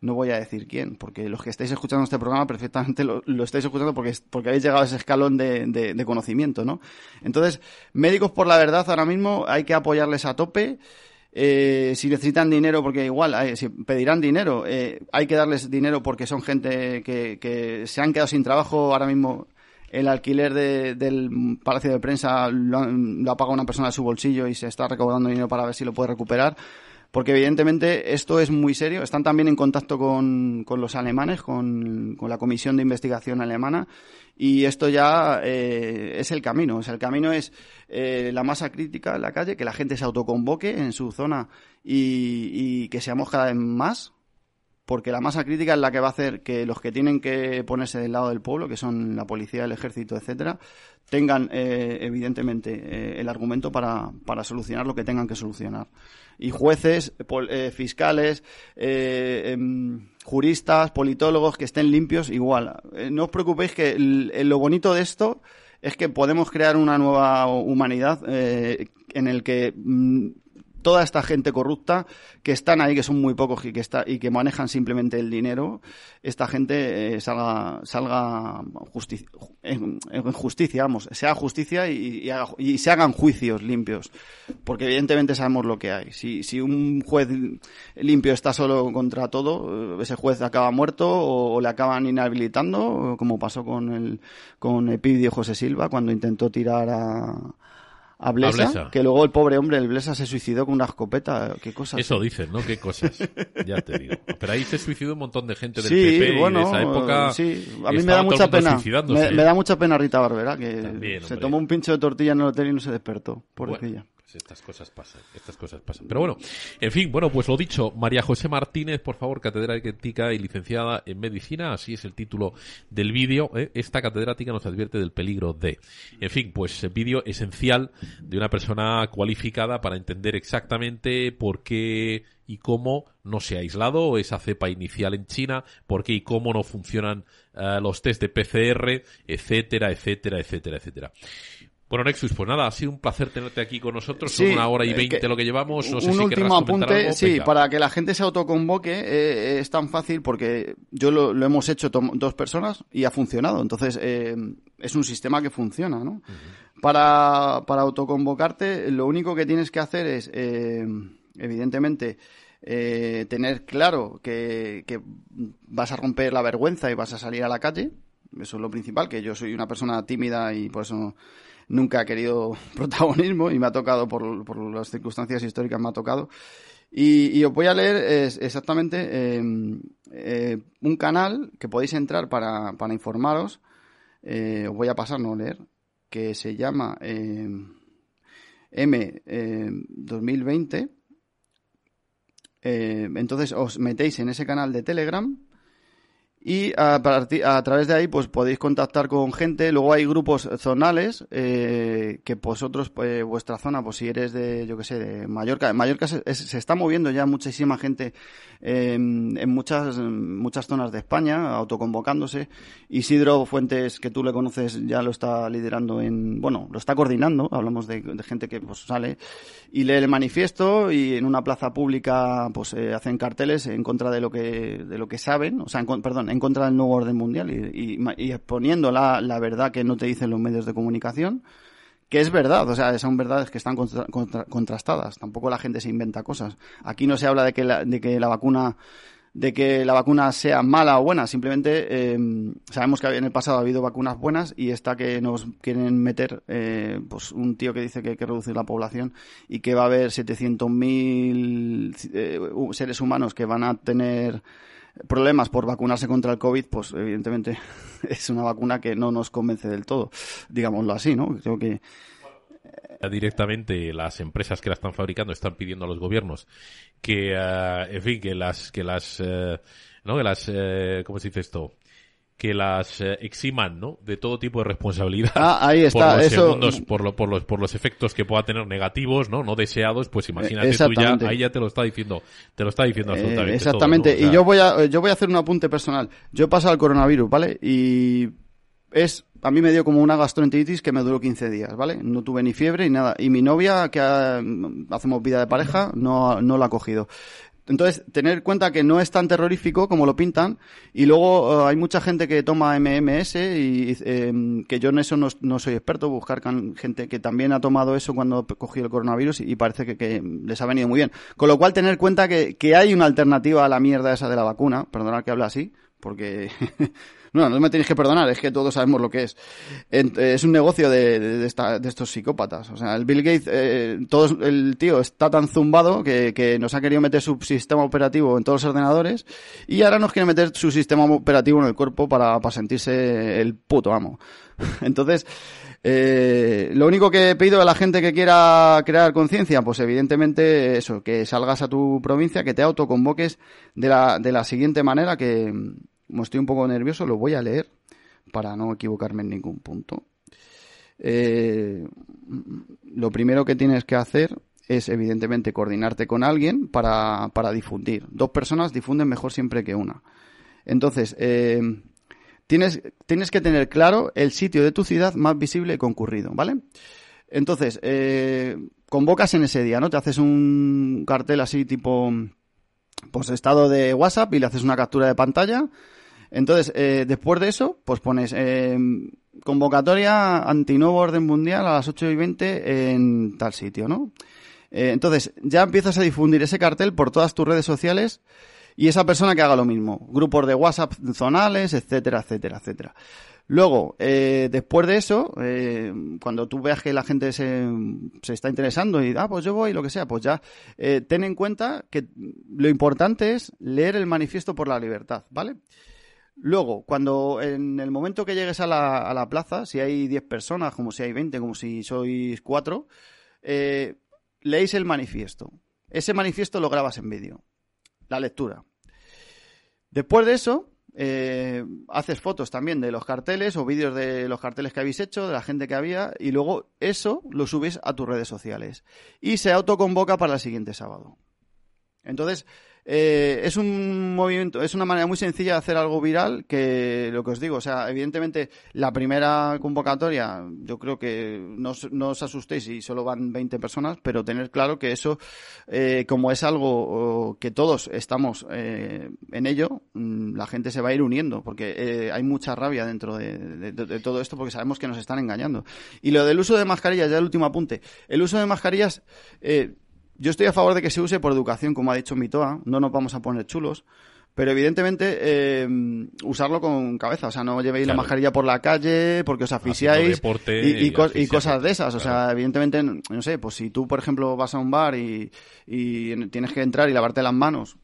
No voy a decir quién, porque los que estáis escuchando este programa perfectamente lo, lo estáis escuchando porque, porque habéis llegado a ese escalón de, de- de conocimiento, ¿no? Entonces, médicos por la verdad ahora mismo hay que apoyarles a tope. Eh, si necesitan dinero, porque igual eh, si pedirán dinero, eh, hay que darles dinero porque son gente que, que se han quedado sin trabajo ahora mismo. El alquiler de- del Palacio de Prensa lo, lo ha pagado una persona de su bolsillo y se está recaudando dinero para ver si lo puede recuperar. Porque evidentemente esto es muy serio. Están también en contacto con, con los alemanes, con, con la Comisión de Investigación Alemana. Y esto ya eh, es el camino. O sea, el camino es eh, la masa crítica en la calle, que la gente se autoconvoque en su zona y, y que seamos cada vez más. Porque la masa crítica es la que va a hacer que los que tienen que ponerse del lado del pueblo, que son la policía, el ejército, etcétera, tengan eh, evidentemente eh, el argumento para, para solucionar lo que tengan que solucionar. Y jueces, eh, fiscales, eh, em, juristas, politólogos que estén limpios, igual. Eh, no os preocupéis que el- lo bonito de esto es que podemos crear una nueva humanidad eh, en el que mm, toda esta gente corrupta que están ahí, que son muy pocos y que está y que manejan simplemente el dinero, esta gente eh, salga salga justi- en, justicia, vamos, sea justicia y, y, haga- y se hagan juicios limpios, porque evidentemente sabemos lo que hay. Si, si un juez limpio está solo contra todo, eh, ese juez acaba muerto o, le acaban inhabilitando, como pasó con el con Epidio José Silva cuando intentó tirar a a Blesa, A Blesa. que luego el pobre hombre, el Blesa, se suicidó con una escopeta. ¿Qué cosas? Eso dicen, ¿no? Qué cosas. Ya te digo. Pero ahí se suicidó un montón de gente del Sí, PP bueno, y de esa época. sí. A mí me da mucha pena. Me, me da mucha pena Rita Barbera, que También, se tomó un pincho de tortilla en el hotel y no se despertó. Pobrecilla. Bueno, estas cosas pasan, estas cosas pasan. Pero bueno, en fin, bueno, pues lo dicho, María José Martínez, por favor, catedrática y licenciada en medicina, así es el título del vídeo. ¿eh? Esta catedrática nos advierte del peligro de. En fin, pues eh, vídeo esencial de una persona cualificada para entender exactamente por qué y cómo no se ha aislado esa cepa inicial en China, por qué y cómo no funcionan eh, los test de PCR, etcétera, etcétera, etcétera, etcétera. Bueno, Nexus, pues nada, ha sido un placer tenerte aquí con nosotros. Son Sí, una hora y eh, veinte lo que llevamos. No sé un si querrás último apunte, algo. sí, Venga. para que la gente se autoconvoque eh, es tan fácil porque yo lo, lo hemos hecho dos personas y ha funcionado. Entonces, eh, es un sistema que funciona, ¿no? para, para autoconvocarte, lo único que tienes que hacer es eh, evidentemente, eh, tener claro que, que vas a romper la vergüenza y vas a salir a la calle. Eso es lo principal, que yo soy una persona tímida y por eso nunca he querido *laughs* protagonismo y me ha tocado por, por las circunstancias históricas me ha tocado. Y, os voy a leer es, exactamente eh, eh, un canal que podéis entrar para, para informaros. Eh, os voy a pasar, no leer, que se llama eh, M 2020. Eh, entonces os metéis en ese canal de Telegram y a, partir- a través de ahí pues podéis contactar con gente. Luego hay grupos zonales eh, que vosotros, pues, vuestra zona, pues si eres de, yo que sé, de Mallorca. En Mallorca se, se está moviendo ya muchísima gente eh, en muchas, muchas zonas de España, autoconvocándose. Isidro Fuentes, que tú le conoces, ya lo está liderando en, bueno, lo está coordinando. Hablamos de, gente que pues sale y lee el manifiesto y en una plaza pública pues eh, hacen carteles en contra de lo que de lo que saben, o sea, en, perdón, en contra del nuevo orden mundial y, y, y exponiendo la, la verdad que no te dicen los medios de comunicación, que es verdad, o sea, son verdades que están contra- contra- contrastadas. Tampoco la gente se inventa cosas. Aquí no se habla de que la, de que la vacuna de que la vacuna sea mala o buena, simplemente eh, sabemos que en el pasado ha habido vacunas buenas y esta que nos quieren meter, eh, pues un tío que dice que hay que reducir la población y que va a haber 700.000 eh, seres humanos que van a tener problemas por vacunarse contra el COVID, pues evidentemente *laughs* es una vacuna que no nos convence del todo, digámoslo así, ¿no? Creo que directamente las empresas que la están fabricando están pidiendo a los gobiernos que, eh, en fin, que las, que las, eh, ¿no? Que las, eh, ¿cómo se dice esto? Que las eh, eximan, ¿no? De todo tipo de responsabilidad. Ah, ahí *laughs* Por está, los eso- segundos, por, lo- por los, por los efectos que pueda tener negativos, ¿no? No deseados, pues imagínate tú ya, exactamente. ahí ya te lo está diciendo, te lo está diciendo Eh, absolutamente exactamente. todo, ¿no? O Y yo voy a yo voy a hacer un apunte personal. Yo he pasado el coronavirus, ¿vale? Y es a mí me dio como una gastroenteritis que me duró 15 días, ¿vale? No tuve ni fiebre ni nada. Y mi novia, que ah, hacemos vida de pareja, no, no la ha cogido. Entonces, tener en cuenta que no es tan terrorífico como lo pintan. Y luego eh, hay mucha gente que toma MMS y eh, que yo en eso no, soy experto. Buscar can- gente que también ha tomado eso cuando cogió el coronavirus y, parece que, que les ha venido muy bien. Con lo cual, tener en cuenta que, que hay una alternativa a la mierda esa de la vacuna. Perdonad que hable así, porque... *laughs* No, no me tenéis que perdonar, es que todos sabemos lo que es. Eh, es un negocio de, de, esta- de estos psicópatas. O sea, el Bill Gates, eh, todos, el tío está tan zumbado que, que nos ha querido meter su sistema operativo en todos los ordenadores y ahora nos quiere meter su sistema operativo en el cuerpo para, para sentirse el puto amo. *laughs* Entonces, eh, lo único que he pedido a la gente que quiera crear conciencia, pues evidentemente eso, que salgas a tu provincia, que te autoconvoques de la, de la siguiente manera, que como estoy un poco nervioso, lo voy a leer para no equivocarme en ningún punto. Eh, lo primero que tienes que hacer es evidentemente coordinarte con alguien para, para difundir. Dos personas difunden mejor siempre que una. Entonces, eh, tienes, tienes que tener claro el sitio de tu ciudad más visible y concurrido, ¿vale? Entonces, eh, convocas en ese día, ¿no? Te haces un cartel así tipo, pues estado de WhatsApp y le haces una captura de pantalla. Entonces, eh, después de eso, pues pones eh, convocatoria antinuevo orden mundial a las 8 y 20 en tal sitio, ¿no? Eh, entonces, ya empiezas a difundir ese cartel por todas tus redes sociales y esa persona que haga lo mismo. Grupos de WhatsApp zonales, etcétera, etcétera, etcétera. Luego, eh, después de eso, eh, cuando tú veas que la gente se, está interesando y, ah, pues yo voy, lo que sea, pues ya, eh, ten en cuenta que lo importante es leer el manifiesto por la libertad, ¿vale? Luego, cuando en el momento que llegues a la, plaza, si hay 10 personas, como si hay 20, como si sois 4, eh, leéis el manifiesto. Ese manifiesto lo grabas en vídeo. La lectura. Después de eso, eh, haces fotos también de los carteles o vídeos de los carteles que habéis hecho, de la gente que había, y luego eso lo subes a tus redes sociales. Y se autoconvoca para el siguiente sábado. Entonces, eh, es un movimiento, es una manera muy sencilla de hacer algo viral que lo que os digo, o sea, evidentemente la primera convocatoria, yo creo que no, os- asustéis si solo van 20 personas, pero tener claro que eso, eh, como es algo que todos estamos eh, en ello, mm, la gente se va a ir uniendo, porque eh, hay mucha rabia dentro de, de- de- de todo esto, porque sabemos que nos están engañando. Y lo del uso de mascarillas, ya el último apunte, el uso de mascarillas, eh, yo estoy a favor de que se use por educación, como ha dicho Mitoa, no nos vamos a poner chulos, pero evidentemente eh, usarlo con cabeza, o sea, no llevéis la mascarilla por la calle porque os asfixiáis deporte y, y y co- y asfixiaros, cosas de esas, o sea, evidentemente, no sé, pues si tú, por ejemplo, vas a un bar y, y tienes que entrar y lavarte las manos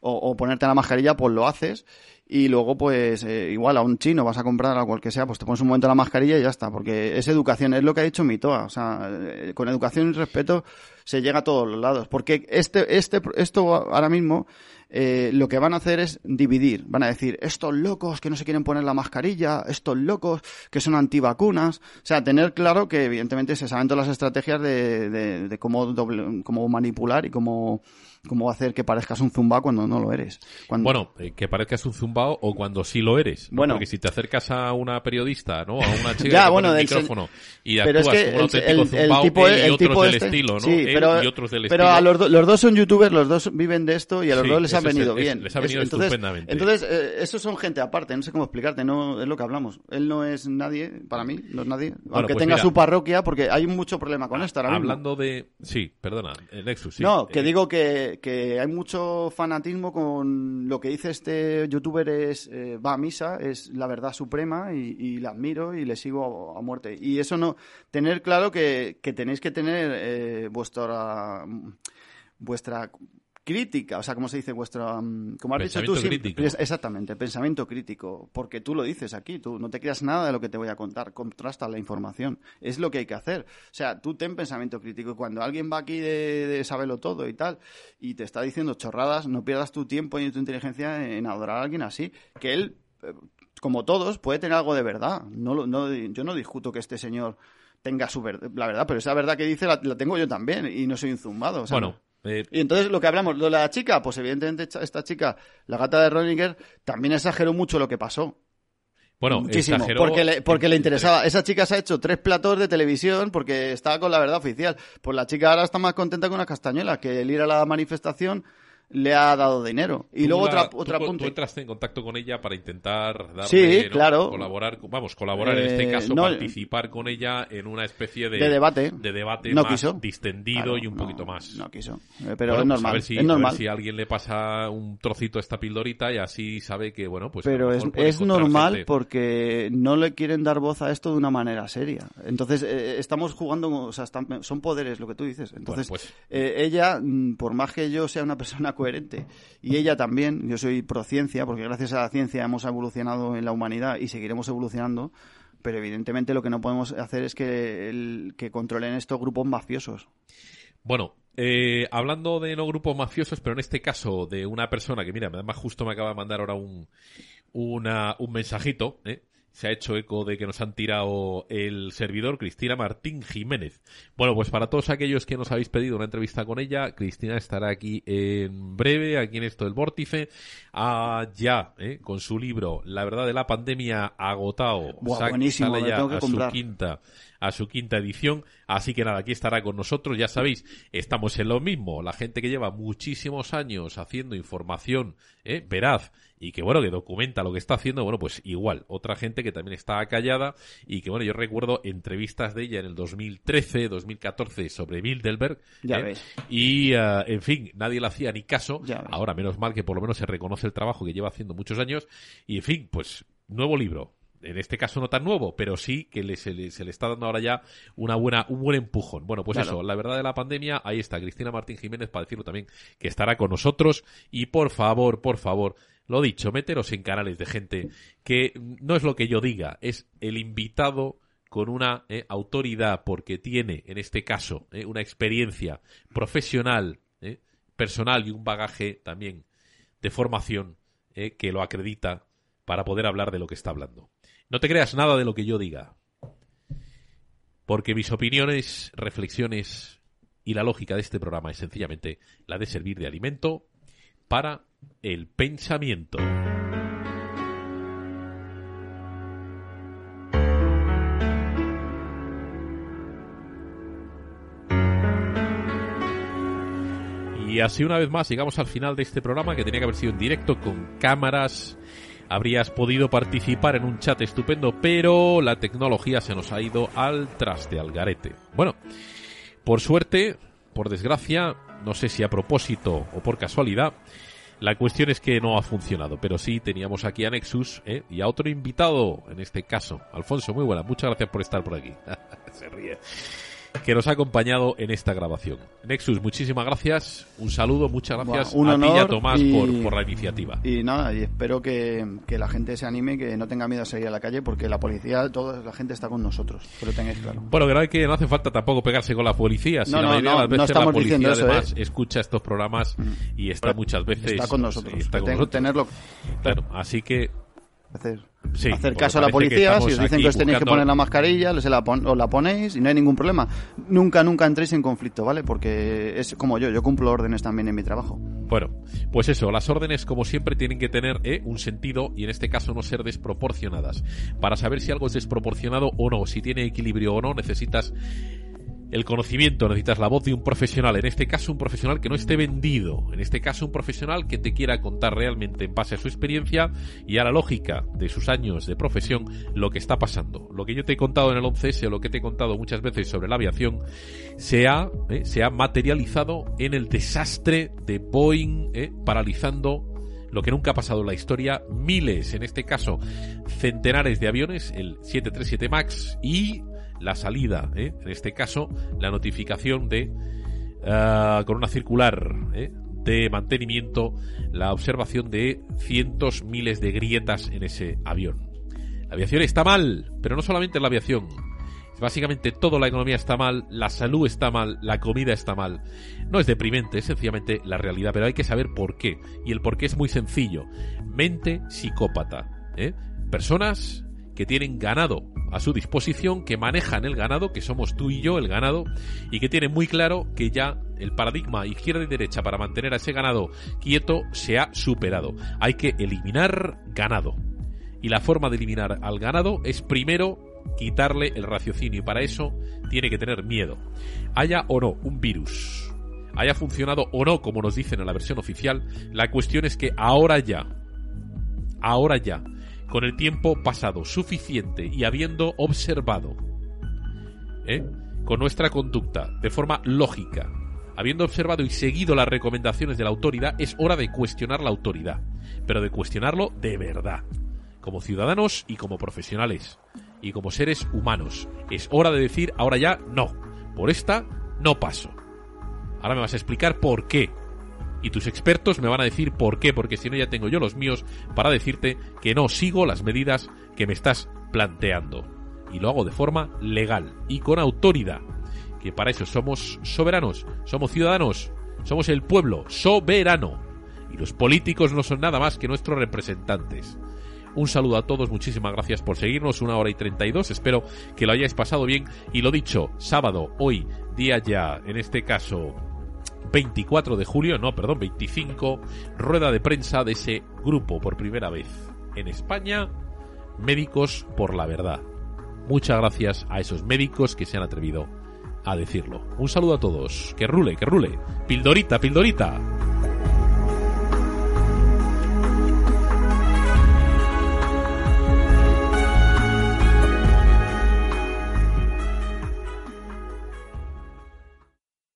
o, o ponerte la mascarilla, pues lo haces. Y luego, pues, eh, igual a un chino vas a comprar a cual que sea, pues te pones un momento la mascarilla y ya está, porque es educación, es lo que ha dicho Mitoa. O sea, eh, con educación y respeto se llega a todos los lados. Porque este, este, esto ahora mismo, eh, lo que van a hacer es dividir. Van a decir, estos locos que no se quieren poner la mascarilla, estos locos que son antivacunas. O sea, tener claro que evidentemente se saben todas las estrategias de, de, de cómo, doble- cómo manipular y cómo, cómo hacer que parezcas un zumba cuando no lo eres. Bueno, eh, que parezcas un zumbao o cuando sí lo eres. ¿no? Bueno. Porque si te acercas a una periodista, ¿no? A una chica *laughs* Ya, que te bueno, pone el del sen- micrófono y actúas es que como un auténtico el, tipo, él y el otros tipo del este- estilo, ¿no? Sí, Él pero, y otros del pero estilo. a los, do- los dos son youtubers, los dos viven de esto y a los Sí, dos les ha eso es- venido es- bien. les ha venido entonces, estupendamente. Entonces, eh, esos son gente aparte, no sé cómo explicarte, no es lo que hablamos. Él no es nadie, para mí, no es nadie, aunque pues tenga mira. su parroquia, porque hay mucho problema con esto ahora mismo. Hablando de... Sí, perdona, el Nexus, sí. No, que Eh, digo que, que hay mucho fanatismo con lo que dice este youtuber eh, va a misa, es la verdad suprema y, la admiro y le sigo a, a muerte. Y eso no, tener claro que, que tenéis que tener eh, vuestra vuestra crítica, o sea, ¿cómo se dice? Vuestra, mm, como has dicho tú, crítico. es- exactamente, pensamiento crítico, porque tú lo dices aquí, tú no te creas nada de lo que te voy a contar, contrasta la información, es lo que hay que hacer. O sea, tú ten pensamiento crítico y cuando alguien va aquí de, de saberlo todo y tal, y te está diciendo chorradas, no pierdas tu tiempo y tu inteligencia en adorar a alguien así, que él, eh, como todos, puede tener algo de verdad. No, lo- no, yo no discuto que este señor tenga su ver- la verdad, pero esa verdad que dice la, la tengo yo también y no soy un zumbado. o sea, Bueno, eh, y entonces lo que hablamos, lo de la chica, pues evidentemente esta- chica, la gata de Roniger, también exageró mucho lo que pasó. bueno, Muchísimo, exageró- porque le, porque le interesaba. Esa chica se ha hecho tres platos de televisión porque estaba con la verdad oficial. Pues la chica ahora está más contenta con una castañuela, que el ir a la manifestación le ha dado dinero. Y Tú luego la- otra, tú otra co- apunte. Tú entraste en contacto con ella para intentar darle, Sí, ¿no? claro. colaborar, vamos, colaborar en este Eh, caso, no- participar con ella en una especie de, De debate. de debate No más quiso. distendido Claro, y un poquito más. No quiso. Eh, Pero Bueno, es pues normal. a ver si, es a ver normal. si a alguien le pasa un trocito a esta pildorita y así sabe que, bueno, pues. Pero es, es normal gente. porque no le quieren dar voz a esto de una manera seria. Entonces, eh, estamos jugando, o sea, están- son poderes lo que tú dices. Entonces, pues- eh, ella, mm, por más que yo sea una *laughs* persona coherente, y ella también, yo soy pro ciencia, porque gracias a la ciencia hemos evolucionado en la humanidad y seguiremos evolucionando, pero evidentemente lo que no podemos hacer es que, que controlen estos grupos mafiosos. Bueno, eh, hablando de no grupos mafiosos, pero en este caso de una persona que, mira, además justo me acaba de mandar ahora un, una, un mensajito, ¿eh? Se ha hecho eco de que nos han tirado el servidor Cristina Martín Jiménez. Bueno, pues para todos aquellos que nos habéis pedido una entrevista con ella, Cristina estará aquí en breve, aquí en esto del Vórtice, ah, ya, ¿eh? con su libro La verdad de la pandemia agotado. Buah, buenísimo, sale ya tengo que a su quinta a su quinta edición. Así que nada, aquí estará con nosotros. Ya sabéis, estamos en lo mismo. La gente que lleva muchísimos años haciendo información ¿eh? veraz y que bueno, que documenta lo que está haciendo, bueno, pues igual. Otra gente que también está callada y que bueno, yo recuerdo entrevistas de ella en el 2013, 2014 sobre Bilderberg. Ya ¿eh? ves. Y, eh, en fin, nadie le hacía ni caso. Ahora, menos mal que por lo menos se reconoce el trabajo que lleva haciendo muchos años. Y, en fin, pues, nuevo libro. En este caso no tan nuevo, pero sí que le- se, le, se le está dando ahora ya una buena, un buen empujón. Bueno, pues Claro. eso, la verdad de la pandemia, ahí está, Cristina Martín Jiménez para decirlo también que estará con nosotros. Y por favor, por favor, lo dicho, meteros en canales de gente que no es lo que yo diga, es el invitado con una eh, autoridad porque tiene, en este caso, eh, una experiencia profesional, eh, personal y un bagaje también de formación que lo acredita para poder hablar de lo que está hablando. No te creas nada de lo que yo diga, porque mis opiniones, reflexiones y la lógica de este programa es sencillamente la de servir de alimento para el pensamiento. Y así una vez más llegamos al final de este programa que tenía que haber sido en directo con cámaras. Habrías podido participar en un chat estupendo, pero la tecnología se nos ha ido al traste, al garete. Bueno, por suerte, por desgracia, no sé si a propósito o por casualidad, la cuestión es que no ha funcionado, pero sí teníamos aquí a Nexus ¿eh? y a otro invitado, en este caso. Alfonso, muy buena, muchas gracias por estar por aquí. *laughs* Se ríe que nos ha acompañado en esta grabación. Nexus, muchísimas gracias, un saludo, muchas gracias un a ti y a Tomás y- por, por la iniciativa. Y nada, y espero que, que la gente se anime, que no tenga miedo a salir a la calle, porque la policía, toda la gente está con nosotros, que lo tengáis claro. Bueno, hay que, no hace falta tampoco pegarse con la policía. Si No, la no, mayoría no, de las no veces la policía diciendo eso, además ¿eh? escucha estos programas y está muchas veces Está con nosotros. está con Ten- nosotros. tenerlo- Claro, así que hacer, Sí, hacer caso a la policía, si os dicen que os tenéis que poner la mascarilla, se la pon- os la ponéis y no hay ningún problema. Nunca, nunca entréis en conflicto, ¿vale? Porque es como yo, yo cumplo órdenes también en mi trabajo. Bueno, pues eso, las órdenes como siempre tienen que tener ¿eh? un sentido y en este caso no ser desproporcionadas. Para saber si algo es desproporcionado o no, si tiene equilibrio o no, necesitas el conocimiento, necesitas la voz de un profesional, en este caso un profesional que no esté vendido, en este caso un profesional que te quiera contar realmente en base a su experiencia y a la lógica de sus años de profesión lo que está pasando. Lo que yo te he contado en el 11S o lo que te he contado muchas veces sobre la aviación se ha, eh, se ha materializado en el desastre de Boeing eh, paralizando lo que nunca ha pasado en la historia, miles, en este caso centenares de aviones, el 737 MAX y la salida, ¿eh? en este caso, la notificación de, ah, con una circular ¿eh? de mantenimiento, la observación de cientos, miles de grietas en ese avión. La aviación está mal, pero no solamente la aviación. Básicamente toda la economía está mal, la salud está mal, la comida está mal. No es deprimente, es sencillamente la realidad, pero hay que saber por qué. Y el por qué es muy sencillo. Mente psicópata. ¿eh? Personas que tienen ganado a su disposición, que manejan el ganado, que somos tú y yo el ganado, y que tienen muy claro que ya el paradigma izquierda y derecha para mantener a ese ganado quieto se ha superado. Hay que eliminar ganado. Y la forma de eliminar al ganado es primero quitarle el raciocinio y para eso tiene que tener miedo. Haya o no un virus, haya funcionado o no como nos dicen en la versión oficial, la cuestión es que ahora ya, ahora ya, con el tiempo pasado suficiente y habiendo observado, ¿eh? con nuestra conducta de forma lógica, habiendo observado y seguido las recomendaciones de la autoridad, es hora de cuestionar la autoridad, pero de cuestionarlo de verdad, como ciudadanos y como profesionales, y como seres humanos. Es hora de decir, ahora ya, no, por esta no paso. Ahora me vas a explicar por qué. Y tus expertos me van a decir por qué, porque si no ya tengo yo los míos para decirte que no sigo las medidas que me estás planteando. Y lo hago de forma legal y con autoridad. Que para eso somos soberanos, somos ciudadanos, somos el pueblo soberano. Y los políticos no son nada más que nuestros representantes. Un saludo a todos, muchísimas gracias por seguirnos, una hora y 32, espero que lo hayáis pasado bien y lo dicho, sábado, hoy, día ya, en este caso, 24 de julio, no, perdón, 25, rueda de prensa de ese grupo por primera vez en España, Médicos por la Verdad. Muchas gracias a esos médicos que se han atrevido a decirlo. Un saludo a todos, que rule, que rule. Pildorita, pildorita.